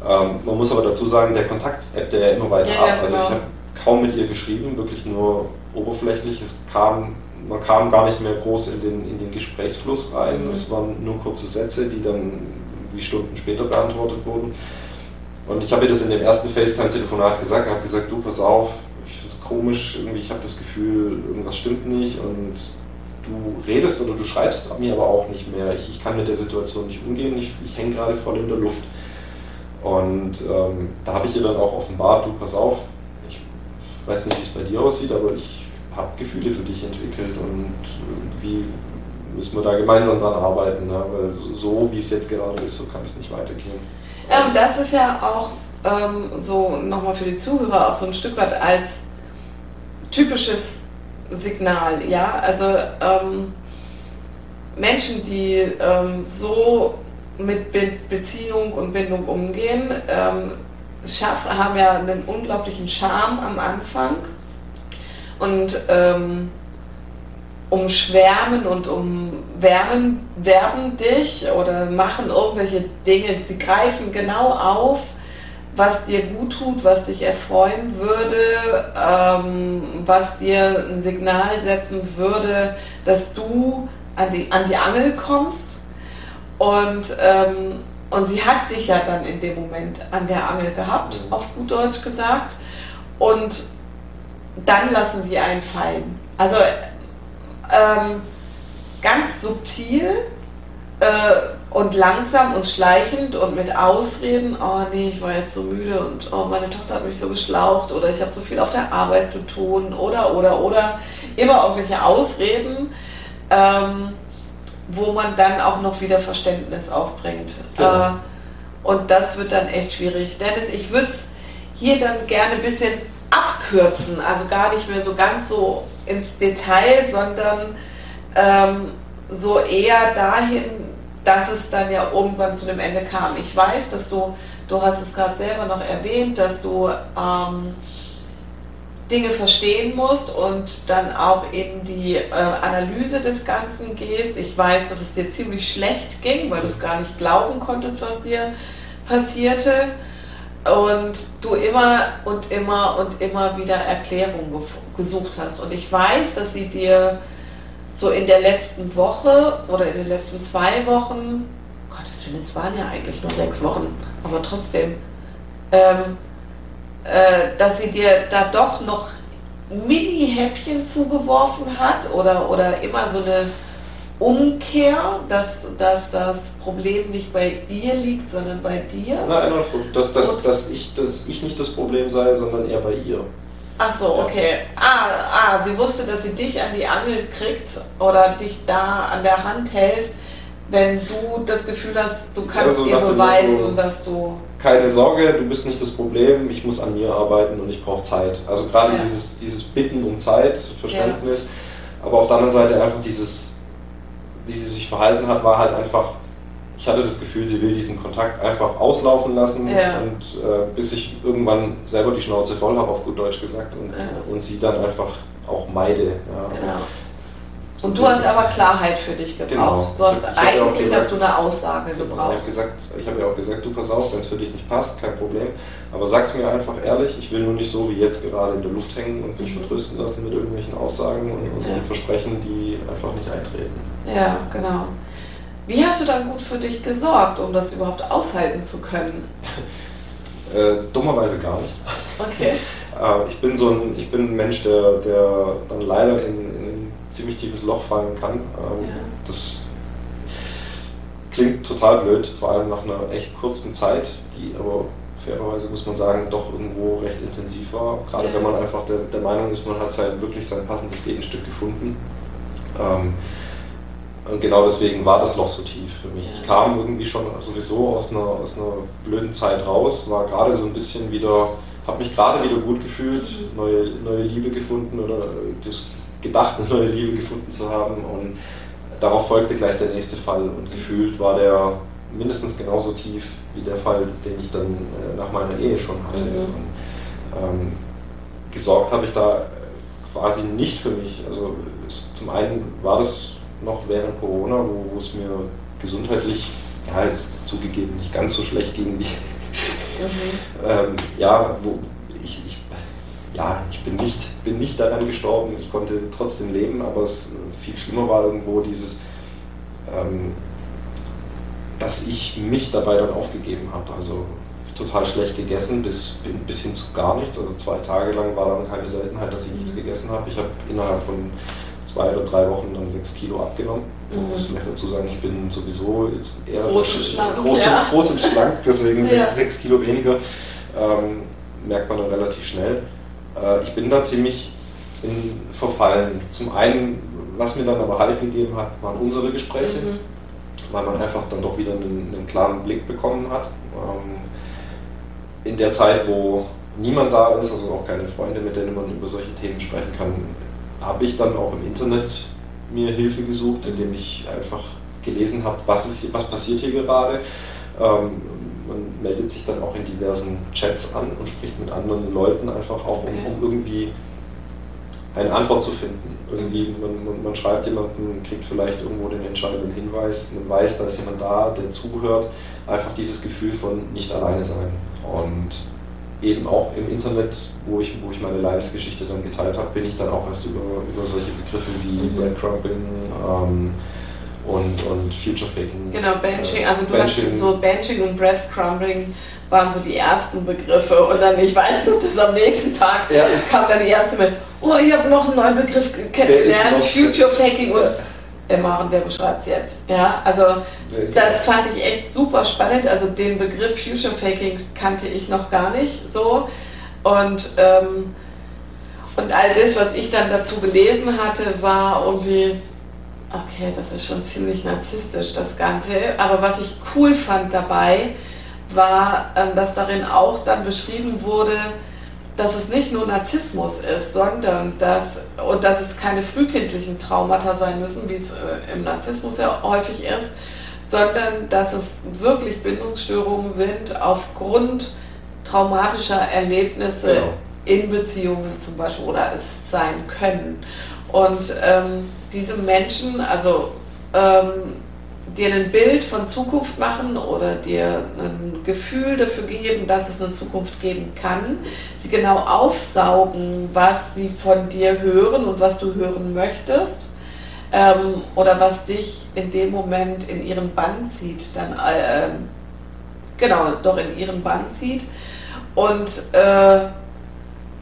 Ähm, man muss aber dazu sagen, der Kontakt ebbt ja immer weiter ja, ab. Ja, also ich genau. habe kaum mit ihr geschrieben, wirklich nur oberflächlich. Es kam, man kam gar nicht mehr groß in den, in den Gesprächsfluss rein. Mhm. Es waren nur kurze Sätze, die dann wie Stunden später beantwortet wurden. Und ich habe ihr das in dem ersten FaceTime-Telefonat gesagt, ich habe gesagt, du pass auf, ich finde es komisch, irgendwie ich habe das Gefühl, irgendwas stimmt nicht und du redest oder du schreibst mir aber auch nicht mehr. Ich, ich kann mit der Situation nicht umgehen, ich, ich hänge gerade voll in der Luft. Und ähm, da habe ich ihr dann auch offenbart, du pass auf, weiß nicht, wie es bei dir aussieht, aber ich habe Gefühle für dich entwickelt und irgendwie müssen wir da gemeinsam dran arbeiten, ne? weil so wie es jetzt gerade ist, so kann es nicht weitergehen. Ja, und das ist ja auch ähm, so nochmal für die Zuhörer auch so ein Stück weit als typisches Signal, ja, also ähm, Menschen, die ähm, so mit Be Beziehung und Bindung umgehen, ähm, schaff, haben ja einen unglaublichen Charme am Anfang. Und ähm, umschwärmen und umwärmen, werben dich oder machen irgendwelche Dinge, sie greifen genau auf, was dir gut tut, was dich erfreuen würde, ähm, was dir ein Signal setzen würde, dass du an die, an die Angel kommst. Und, ähm, und sie hat dich ja dann in dem Moment an der Angel gehabt, mhm. auf gut Deutsch gesagt. Und dann lassen sie einen fallen. Also ähm, ganz subtil äh, und langsam und schleichend und mit Ausreden, oh nee, ich war jetzt so müde und oh, meine Tochter hat mich so geschlaucht oder ich habe so viel auf der Arbeit zu tun oder oder oder immer irgendwelche Ausreden. Ähm, wo man dann auch noch wieder Verständnis aufbringt. Genau. Äh, und das wird dann echt schwierig. Dennis, ich würde es hier dann gerne ein bisschen abkürzen, also gar nicht mehr so ganz so ins Detail, sondern ähm, so eher dahin, dass es dann ja irgendwann zu dem Ende kam. Ich weiß, dass du, du hast es gerade selber noch erwähnt, dass du ähm, Dinge verstehen musst und dann auch in die äh, Analyse des Ganzen gehst. Ich weiß, dass es dir ziemlich schlecht ging, weil du es gar nicht glauben konntest, was dir passierte. Und du immer und immer und immer wieder Erklärungen gesucht hast. Und ich weiß, dass sie dir so in der letzten Woche oder in den letzten zwei Wochen, Gottes Willen, es waren ja eigentlich nur sechs Wochen, aber trotzdem, ähm, äh, dass sie dir da doch noch Mini-Häppchen zugeworfen hat oder, oder immer so eine Umkehr, dass, dass das Problem nicht bei ihr liegt, sondern bei dir? Nein, dass, dass, dass, ich, dass ich nicht das Problem sei, sondern eher bei ihr. Ach so, okay. Ah, ah, sie wusste, dass sie dich an die Angel kriegt oder dich da an der Hand hält, wenn du das Gefühl hast, du kannst also ihr beweisen, Motto, dass du. Keine Sorge, du bist nicht das Problem, ich muss an mir arbeiten und ich brauche Zeit. Also gerade ja. dieses, dieses Bitten um Zeit, Verständnis, ja. aber auf der anderen Seite einfach dieses, wie sie sich verhalten hat, war halt einfach, ich hatte das Gefühl, sie will diesen Kontakt einfach auslaufen lassen ja. und äh, bis ich irgendwann selber die Schnauze voll habe, auf gut Deutsch gesagt, und, und sie dann einfach auch meide. Genau. Und du hast aber Klarheit für dich gebraucht. Genau. Du hast, ich eigentlich gesagt, hast du eine Aussage genau, gebraucht. Ich habe gesagt, hab ja auch gesagt, du pass auf, wenn es für dich nicht passt, kein Problem. Aber sag's mir einfach ehrlich, ich will nur nicht so wie jetzt gerade in der Luft hängen und mich mhm. vertrösten lassen mit irgendwelchen Aussagen und, und, ja. und Versprechen, die einfach nicht eintreten. Ja, genau. Wie hast du dann gut für dich gesorgt, um das überhaupt aushalten zu können? äh, dummerweise gar nicht. Okay. äh, ich bin so ein, ich bin ein Mensch, der, der dann leider in, in ziemlich tiefes Loch fallen kann. Ähm, ja. Das klingt total blöd, vor allem nach einer echt kurzen Zeit, die aber fairerweise muss man sagen, doch irgendwo recht intensiv war. Gerade wenn man einfach der, der, Meinung ist, man hat halt wirklich sein passendes Gegenstück gefunden. Ähm, und genau deswegen war das Loch so tief für mich. Ich kam irgendwie schon sowieso aus einer, aus einer blöden Zeit raus, war gerade so ein bisschen wieder, habe mich gerade wieder gut gefühlt, mhm. neue, neue Liebe gefunden oder das gedacht, eine neue Liebe gefunden zu haben. Und darauf folgte gleich der nächste Fall. Und gefühlt war der mindestens genauso tief wie der Fall, den ich dann äh, nach meiner Ehe schon hatte. Mhm. Und, ähm, gesorgt habe ich da quasi nicht für mich. Also es, zum einen war das noch während Corona, wo, es mir gesundheitlich, ja, jetzt zugegeben, nicht ganz so schlecht ging wie. Mhm. ähm, ja, wo ja, ich bin nicht, bin nicht daran gestorben, ich konnte trotzdem leben, aber es viel schlimmer war irgendwo dieses, ähm, dass ich mich dabei dann aufgegeben habe. Also total schlecht gegessen, bis, bis hin zu gar nichts. Also zwei Tage lang war dann keine Seltenheit, dass ich nichts mhm. gegessen habe. Ich habe innerhalb von zwei oder drei Wochen dann sechs Kilo abgenommen. Ich muss vielleicht dazu sagen, ich bin sowieso jetzt eher groß und schlank, groß, ja. groß und schlank deswegen ja. sechs, sechs Kilo weniger. Ähm, merkt man dann relativ schnell. Äh, ich bin da ziemlich in, verfallen. Zum einen, was mir dann aber Halt gegeben hat, waren unsere Gespräche, mhm. weil man einfach dann doch wieder einen, einen klaren Blick bekommen hat. Ähm, in der Zeit, wo niemand da ist, also auch keine Freunde, mit denen man über solche Themen sprechen kann, habe ich dann auch im Internet mir Hilfe gesucht, indem ich einfach gelesen habe, was, ist, was passiert hier gerade. Ähm, man meldet sich dann auch in diversen Chats an und spricht mit anderen Leuten einfach auch, um, um irgendwie eine Antwort zu finden. Irgendwie, man, man, man, schreibt jemanden, kriegt vielleicht irgendwo den entscheidenden Hinweis, man weiß, da ist jemand da, der zuhört. Einfach dieses Gefühl von nicht alleine sein. Und eben auch im Internet, wo ich, wo ich meine Leidensgeschichte dann geteilt habe, bin ich dann auch erst über, über solche Begriffe wie mhm. Breadcrumbing, ähm, und, und Future Faking. Genau, Benching, also du Benching. hast so Benching und Breadcrumbing waren so die ersten Begriffe und dann, ich weiß noch, dass am nächsten Tag ja. kam dann die erste mit, oh, ich habe noch einen neuen Begriff kennengelernt, Future Faking und immer der beschreibt es jetzt. Ja, also das fand ich echt super spannend. Also den Begriff Future Faking kannte ich noch gar nicht so und ähm, und all das, was ich dann dazu gelesen hatte, war irgendwie Okay, das ist schon ziemlich narzisstisch, das Ganze. Aber was ich cool fand dabei, war, ähm, dass darin auch dann beschrieben wurde, dass es nicht nur Narzissmus ist, sondern dass, und dass es keine frühkindlichen Traumata sein müssen, wie es äh, im Narzissmus ja häufig ist, sondern dass es wirklich Bindungsstörungen sind aufgrund traumatischer Erlebnisse genau. in Beziehungen zum Beispiel oder es sein können. Und ähm, diese Menschen, also ähm, dir ein Bild von Zukunft machen oder dir ein Gefühl dafür geben, dass es eine Zukunft geben kann, sie genau aufsaugen, was sie von dir hören und was du hören möchtest ähm, oder was dich in dem Moment in ihren Bann zieht, dann äh, genau, doch in ihren Bann zieht. Und äh,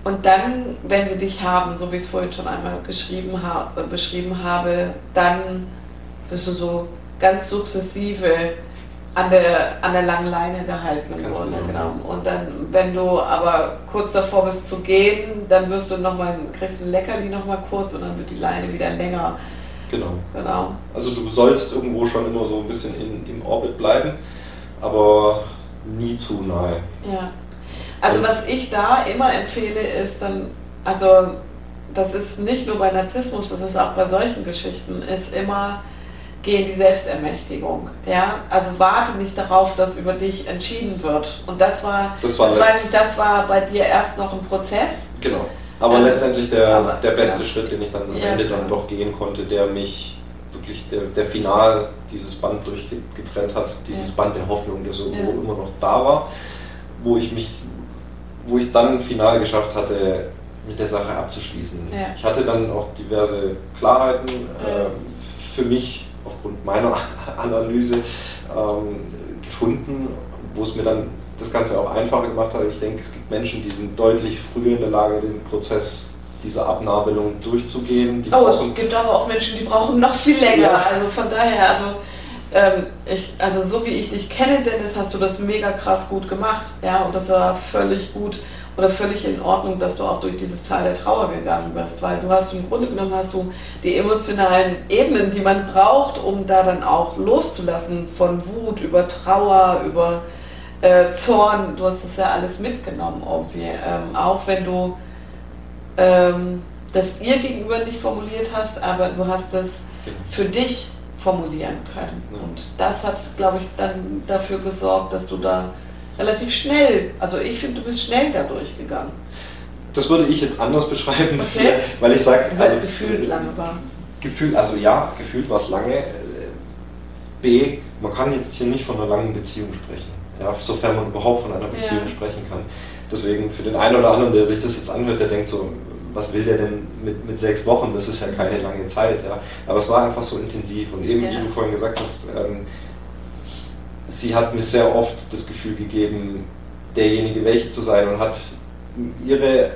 und dann, wenn sie dich haben, so wie ich es vorhin schon einmal geschrieben äh, beschrieben habe, dann wirst du so ganz sukzessive an der, an der langen Leine gehalten im Grunde genau. Und dann, wenn du aber kurz davor bist zu gehen, dann wirst du noch mal, kriegst ein Leckerli noch mal kurz und dann wird die Leine wieder länger. Genau. genau. Also du sollst irgendwo schon immer so ein bisschen in, im Orbit bleiben, aber nie zu nahe. Ja. Also was ich da immer empfehle, ist dann, also das ist nicht nur bei Narzissmus, das ist auch bei solchen Geschichten, ist immer geh in die Selbstermächtigung. Ja? Also warte nicht darauf, dass über dich entschieden wird. Und das war, das war, das war, das war bei dir erst noch ein Prozess. Genau. Aber ähm, letztendlich der, aber, der beste ja. Schritt, den ich dann am ja, Ende dann doch gehen konnte, der mich wirklich, der, der final dieses Band durchgetrennt hat, dieses ja. Band der Hoffnung, das irgendwo immer noch da war, wo ich mich, wo ich dann final geschafft hatte, mit der Sache abzuschließen. Ich hatte dann auch diverse Klarheiten äh, für mich aufgrund meiner Analyse ähm, gefunden, wo es mir dann das Ganze auch einfacher gemacht hat. Ich denke, es gibt Menschen, die sind deutlich früher in der Lage, den Prozess dieser Abnabelung durchzugehen. Die oh, es gibt aber auch Menschen, die brauchen noch viel länger. Ja. Also von daher, also, ähm, ich, also so wie ich dich kenne, Dennis, hast du das mega krass gut gemacht. Ja, und das war völlig gut oder völlig in Ordnung, dass du auch durch dieses Tal der Trauer gegangen bist, weil du hast im Grunde genommen hast du die emotionalen Ebenen, die man braucht, um da dann auch loszulassen von Wut über Trauer, über äh, Zorn. Du hast das ja alles mitgenommen, irgendwie. Ähm, auch wenn du ähm, das ihr gegenüber nicht formuliert hast, aber du hast es für dich formulieren können. Und das hat, glaube ich, dann dafür gesorgt, dass du da relativ schnell, also ich finde, du bist schnell da durchgegangen. Das würde ich jetzt anders beschreiben, okay. weil ich sage. Weil also, es gefühlt lange war. Gefühlt, also ja, gefühlt war es lange. B, man kann jetzt hier nicht von einer langen Beziehung sprechen, ja, sofern man überhaupt von einer Beziehung ja. sprechen kann. Deswegen für den einen oder anderen, der sich das jetzt anhört, der denkt so, was will der denn mit, mit sechs Wochen? Das ist ja keine lange Zeit. Ja. Aber es war einfach so intensiv. Und eben, ja. wie du vorhin gesagt hast, ähm, sie hat mir sehr oft das Gefühl gegeben, derjenige welche zu sein und hat ihre,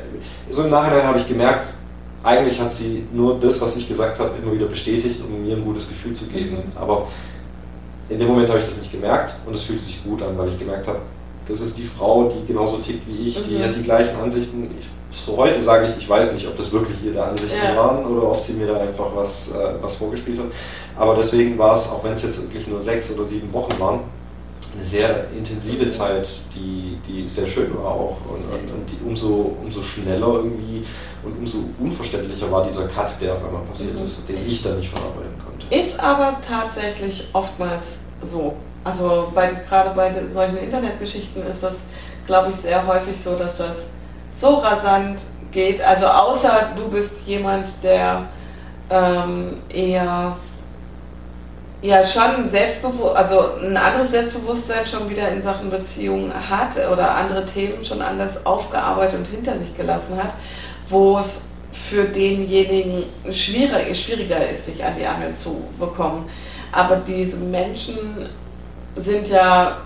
so im Nachhinein habe ich gemerkt, eigentlich hat sie nur das, was ich gesagt habe, immer wieder bestätigt, um mir ein gutes Gefühl zu geben. Mhm. Aber in dem Moment habe ich das nicht gemerkt und es fühlte sich gut an, weil ich gemerkt habe, das ist die Frau, die genauso tickt wie ich, mhm. die hat die gleichen Ansichten. Ich, so heute sage ich, ich weiß nicht, ob das wirklich ihre Ansichten ja. waren oder ob sie mir da einfach was, äh, was vorgespielt hat. Aber deswegen war es, auch wenn es jetzt wirklich nur sechs oder sieben Wochen waren, eine sehr intensive Zeit, die, die sehr schön war auch und, und, und die umso, umso schneller irgendwie und umso unverständlicher war dieser Cut, der auf einmal passiert mhm. ist, den ich dann nicht verarbeiten konnte. Ist aber tatsächlich oftmals so. Also bei, gerade bei solchen Internetgeschichten ist das, glaube ich, sehr häufig so, dass das so rasant geht. Also außer du bist jemand, der ähm, eher ja schon selbstbewusst, also ein anderes Selbstbewusstsein schon wieder in Sachen Beziehungen hat oder andere Themen schon anders aufgearbeitet und hinter sich gelassen hat, wo es für denjenigen schwieriger, schwieriger ist, sich an die Angel zu bekommen. Aber diese Menschen sind ja,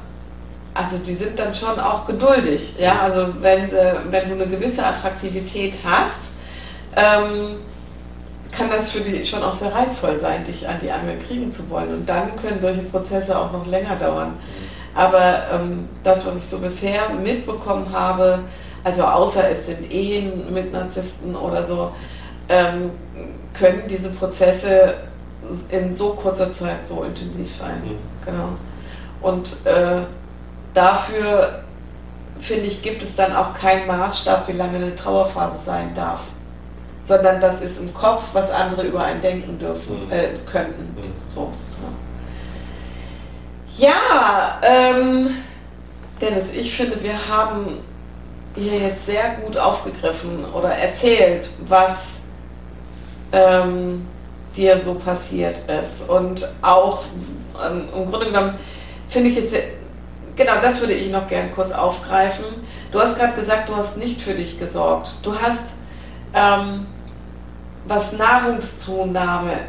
also die sind dann schon auch geduldig. Ja? Also wenn, sie, wenn du eine gewisse Attraktivität hast, ähm, kann das für die schon auch sehr reizvoll sein, dich an die Angel kriegen zu wollen. Und dann können solche Prozesse auch noch länger dauern. Aber ähm, das, was ich so bisher mitbekommen habe, also außer es sind Ehen mit Narzissten oder so, ähm, können diese Prozesse in so kurzer Zeit so intensiv sein. Mhm. Genau. Und äh, dafür, finde ich, gibt es dann auch keinen Maßstab, wie lange eine Trauerphase sein darf sondern das ist im Kopf, was andere über einen denken dürfen, mhm. äh, könnten. Mhm. So, ja, ja ähm, Dennis, ich finde, wir haben hier jetzt sehr gut aufgegriffen oder erzählt, was ähm, dir so passiert ist. Und auch ähm, im Grunde genommen finde ich jetzt, genau das würde ich noch gern kurz aufgreifen. Du hast gerade gesagt, du hast nicht für dich gesorgt. Du hast ähm, was Nahrungszunahme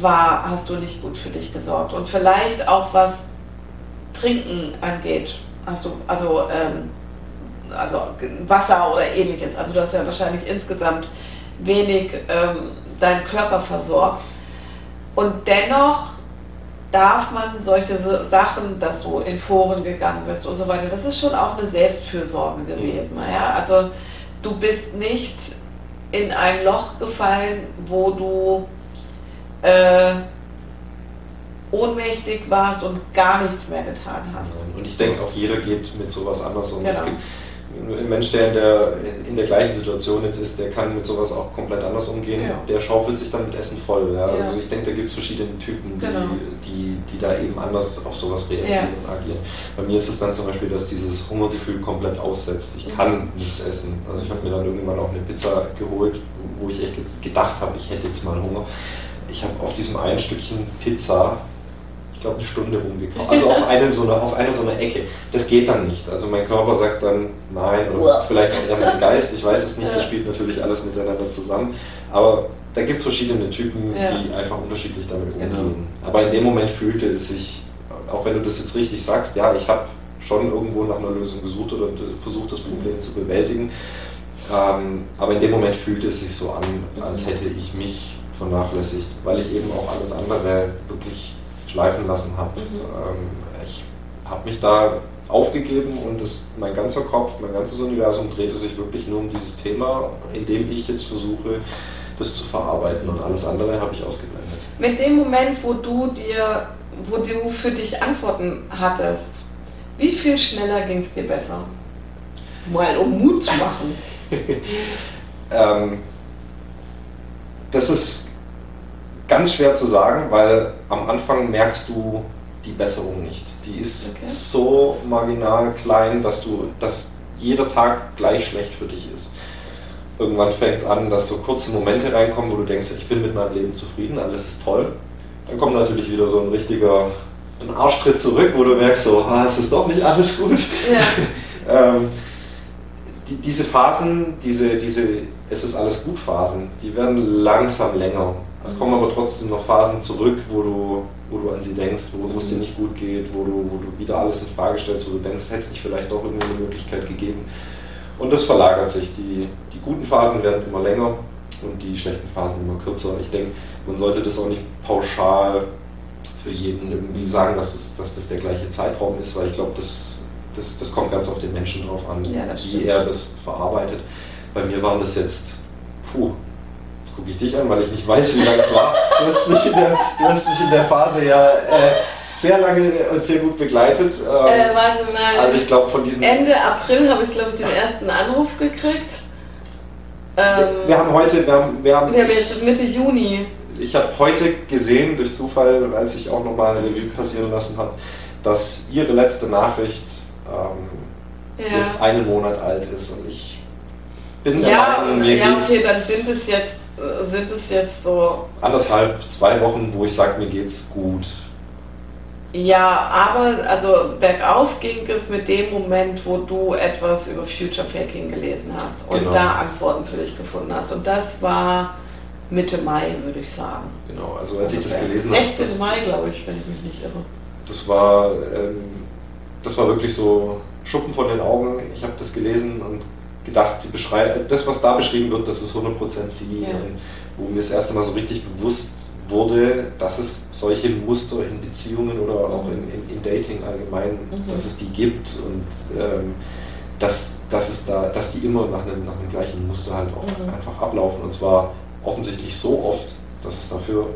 war, hast du nicht gut für dich gesorgt. Und vielleicht auch was Trinken angeht. Du, also, ähm, also Wasser oder ähnliches. Also du hast ja wahrscheinlich insgesamt wenig ähm, deinen Körper versorgt. Und dennoch darf man solche Sachen, dass du in Foren gegangen bist und so weiter, das ist schon auch eine Selbstfürsorge gewesen. Ja? Also du bist nicht in ein Loch gefallen, wo du äh, ohnmächtig warst und gar nichts mehr getan hast. Und ich denke auch jeder geht mit sowas anders um. Genau. Es gibt ein Mensch, der in, der in der gleichen Situation jetzt ist, der kann mit sowas auch komplett anders umgehen. Ja. Der schaufelt sich dann mit Essen voll. Ja? Ja. Also ich denke, da gibt es verschiedene Typen, die, Genau. die, die da eben anders auf sowas reagieren und agieren. Bei mir ist es dann zum Beispiel, dass dieses Hungergefühl komplett aussetzt. Ich Mhm. kann nichts essen. Also ich habe mir dann irgendwann auch eine Pizza geholt, wo ich echt gedacht habe, ich hätte jetzt mal Hunger. Ich habe auf diesem einen Stückchen Pizza glaube, eine Stunde rumgekommen. Also auf, einem so eine, auf einer so eine Ecke. Das geht dann nicht. Also mein Körper sagt dann nein oder Uah. vielleicht auch eher mein Geist, ich weiß es nicht, das Ja. spielt natürlich alles miteinander zusammen. Aber da gibt es verschiedene Typen, Ja. die einfach unterschiedlich damit Genau. umgehen. Aber in dem Moment fühlte es sich, auch wenn du das jetzt richtig sagst, ja, ich habe schon irgendwo nach einer Lösung gesucht oder versucht, das Problem zu bewältigen. Ähm, aber in dem Moment fühlte es sich so an, als hätte ich mich vernachlässigt, weil ich eben auch alles andere wirklich schleifen lassen habe. Mhm. Ähm, ich habe mich da aufgegeben und das, mein ganzer Kopf, mein ganzes Universum drehte sich wirklich nur um dieses Thema, in dem ich jetzt versuche, das zu verarbeiten und alles andere habe ich ausgeblendet. Mit dem Moment, wo du dir, wo du für dich Antworten hattest, wie viel schneller ging es dir besser? Mal um Mut zu machen. Ähm, das ist ganz schwer zu sagen, weil am Anfang merkst du die Besserung nicht. Die ist Okay. so marginal klein, dass du, dass jeder Tag gleich schlecht für dich ist. Irgendwann fängt es an, dass so kurze Momente reinkommen, wo du denkst, ich bin mit meinem Leben zufrieden, alles ist toll. Dann kommt natürlich wieder so ein richtiger ein Arschtritt zurück, wo du merkst, so, ah, es ist doch nicht alles gut. Ja. ähm, die, diese Phasen, diese, diese Es ist alles gut Phasen, die werden langsam länger. Es kommen aber trotzdem noch Phasen zurück, wo du, wo du an sie denkst, wo es dir nicht gut geht, wo du, wo du wieder alles in Frage stellst, wo du denkst, hätte es nicht vielleicht doch irgendwie eine Möglichkeit gegeben. Und das verlagert sich. Die, die guten Phasen werden immer länger und die schlechten Phasen immer kürzer. Ich denke, man sollte das auch nicht pauschal für jeden irgendwie sagen, dass, es, dass das der gleiche Zeitraum ist, weil ich glaube, das, das, das kommt ganz auf den Menschen drauf an, Ja, das wie er das verarbeitet. Bei mir waren das jetzt, puh, jetzt gucke ich dich an, weil ich nicht weiß, wie lange es war. Du hast mich in der, du hast mich in der Phase ja äh, sehr lange und sehr gut begleitet. Ähm, Äh, warte mal. also ich glaube, von diesen... Ende April habe ich, glaube ich, den ersten Anruf gekriegt. Ähm, wir haben heute, wir haben, wir haben, wir haben jetzt Mitte Juni. ich habe heute gesehen, durch Zufall, als ich auch nochmal eine Revue passieren lassen habe, dass Ihre letzte Nachricht ähm, Ja, jetzt einen Monat alt ist und ich bin der ja, Meinung, mir ja okay, dann sind es jetzt, sind es jetzt so anderthalb, zwei Wochen, wo ich sage, mir geht's gut. Ja, aber also bergauf ging es mit dem Moment, wo du etwas über Future Faking gelesen hast und Genau. da Antworten für dich gefunden hast. Und das war Mitte Mai, würde ich sagen. Genau, also als ich das gelesen habe, 16. das, Mai, glaube ich, wenn ich mich nicht irre. das war, ähm, das war wirklich so Schuppen von den Augen. Ich habe das gelesen und gedacht, sie beschreibt, das, was da beschrieben wird, das ist 100% sie. Ja. Wo mir das erste Mal so richtig bewusst wurde, dass es solche Muster in Beziehungen oder auch in, in, in Dating allgemein, Mhm. dass es die gibt und ähm, dass, dass, es da, dass die immer nach einem, nach einem gleichen Muster halt auch Mhm. einfach ablaufen. Und zwar offensichtlich so oft, dass es dafür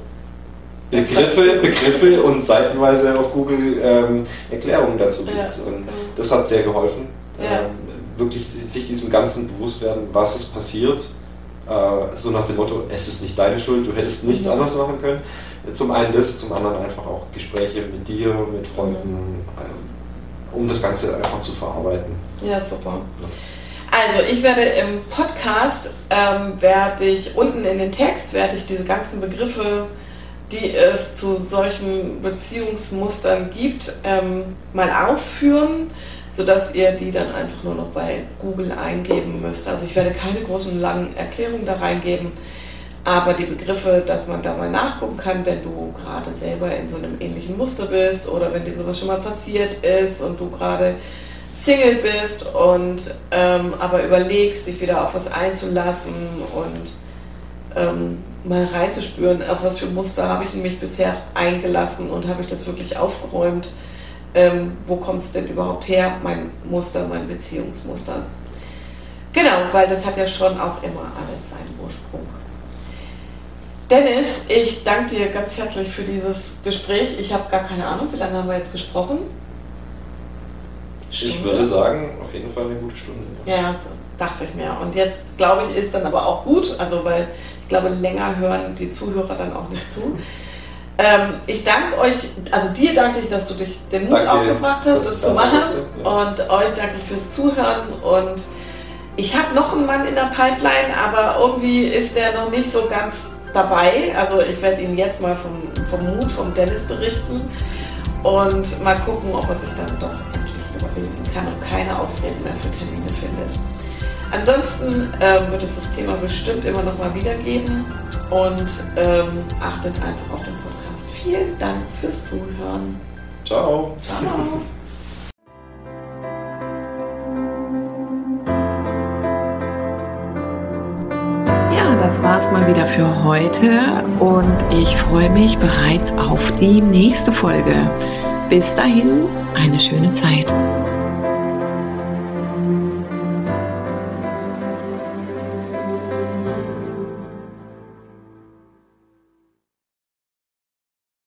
Begriffe, Begriffe und seitenweise auf Google ähm, Erklärungen dazu gibt. Ja, Und genau. das hat sehr geholfen. Ja. Ähm, wirklich sich diesem Ganzen bewusst werden, was ist passiert. Äh, so nach dem Motto, es ist nicht deine Schuld, du hättest nichts Mhm. anderes machen können. Zum einen das, zum anderen einfach auch Gespräche mit dir, mit Freunden, ähm, um das Ganze einfach zu verarbeiten. Ja, super. Also ich werde im Podcast, ähm, werde ich unten in den Text, werde ich diese ganzen Begriffe, die es zu solchen Beziehungsmustern gibt, ähm, mal aufführen, sodass ihr die dann einfach nur noch bei Google eingeben müsst. Also ich werde keine großen langen Erklärungen da reingeben, aber die Begriffe, dass man da mal nachgucken kann, wenn du gerade selber in so einem ähnlichen Muster bist oder wenn dir sowas schon mal passiert ist und du gerade Single bist und ähm, aber überlegst, dich wieder auf was einzulassen und ähm, mal reinzuspüren, auf was für Muster habe ich mich bisher eingelassen und habe ich das wirklich aufgeräumt. Ähm, wo kommt es denn überhaupt her, mein Muster, mein Beziehungsmuster? Genau, weil das hat ja schon auch immer alles seinen Ursprung. Dennis, ich danke dir ganz herzlich für dieses Gespräch. Ich habe gar keine Ahnung, wie lange haben wir jetzt gesprochen? Ich würde sagen, auf jeden Fall eine gute Stunde. Ja, ja dachte ich mir. Und jetzt glaube ich, ist dann aber auch gut, also weil ich glaube, länger hören die Zuhörer dann auch nicht zu. Ähm, ich danke euch, also dir danke ich, dass du dich den Mut danke, aufgebracht hast, das zu machen. Ja. Und euch danke ich fürs Zuhören. Und ich habe noch einen Mann in der Pipeline, aber irgendwie ist der noch nicht so ganz dabei. Also ich werde Ihnen jetzt mal vom, vom Mut vom Dennis berichten und mal gucken, ob er sich dann doch endlich überwinden kann und keine Ausreden mehr für Termine findet. Ansonsten ähm, wird es das Thema bestimmt immer noch mal wieder geben und ähm, achtet einfach auf den. Vielen Dank fürs Zuhören. Ciao. Ciao. das war's mal wieder für heute und ich freue mich bereits auf die nächste Folge. Bis dahin, eine schöne Zeit.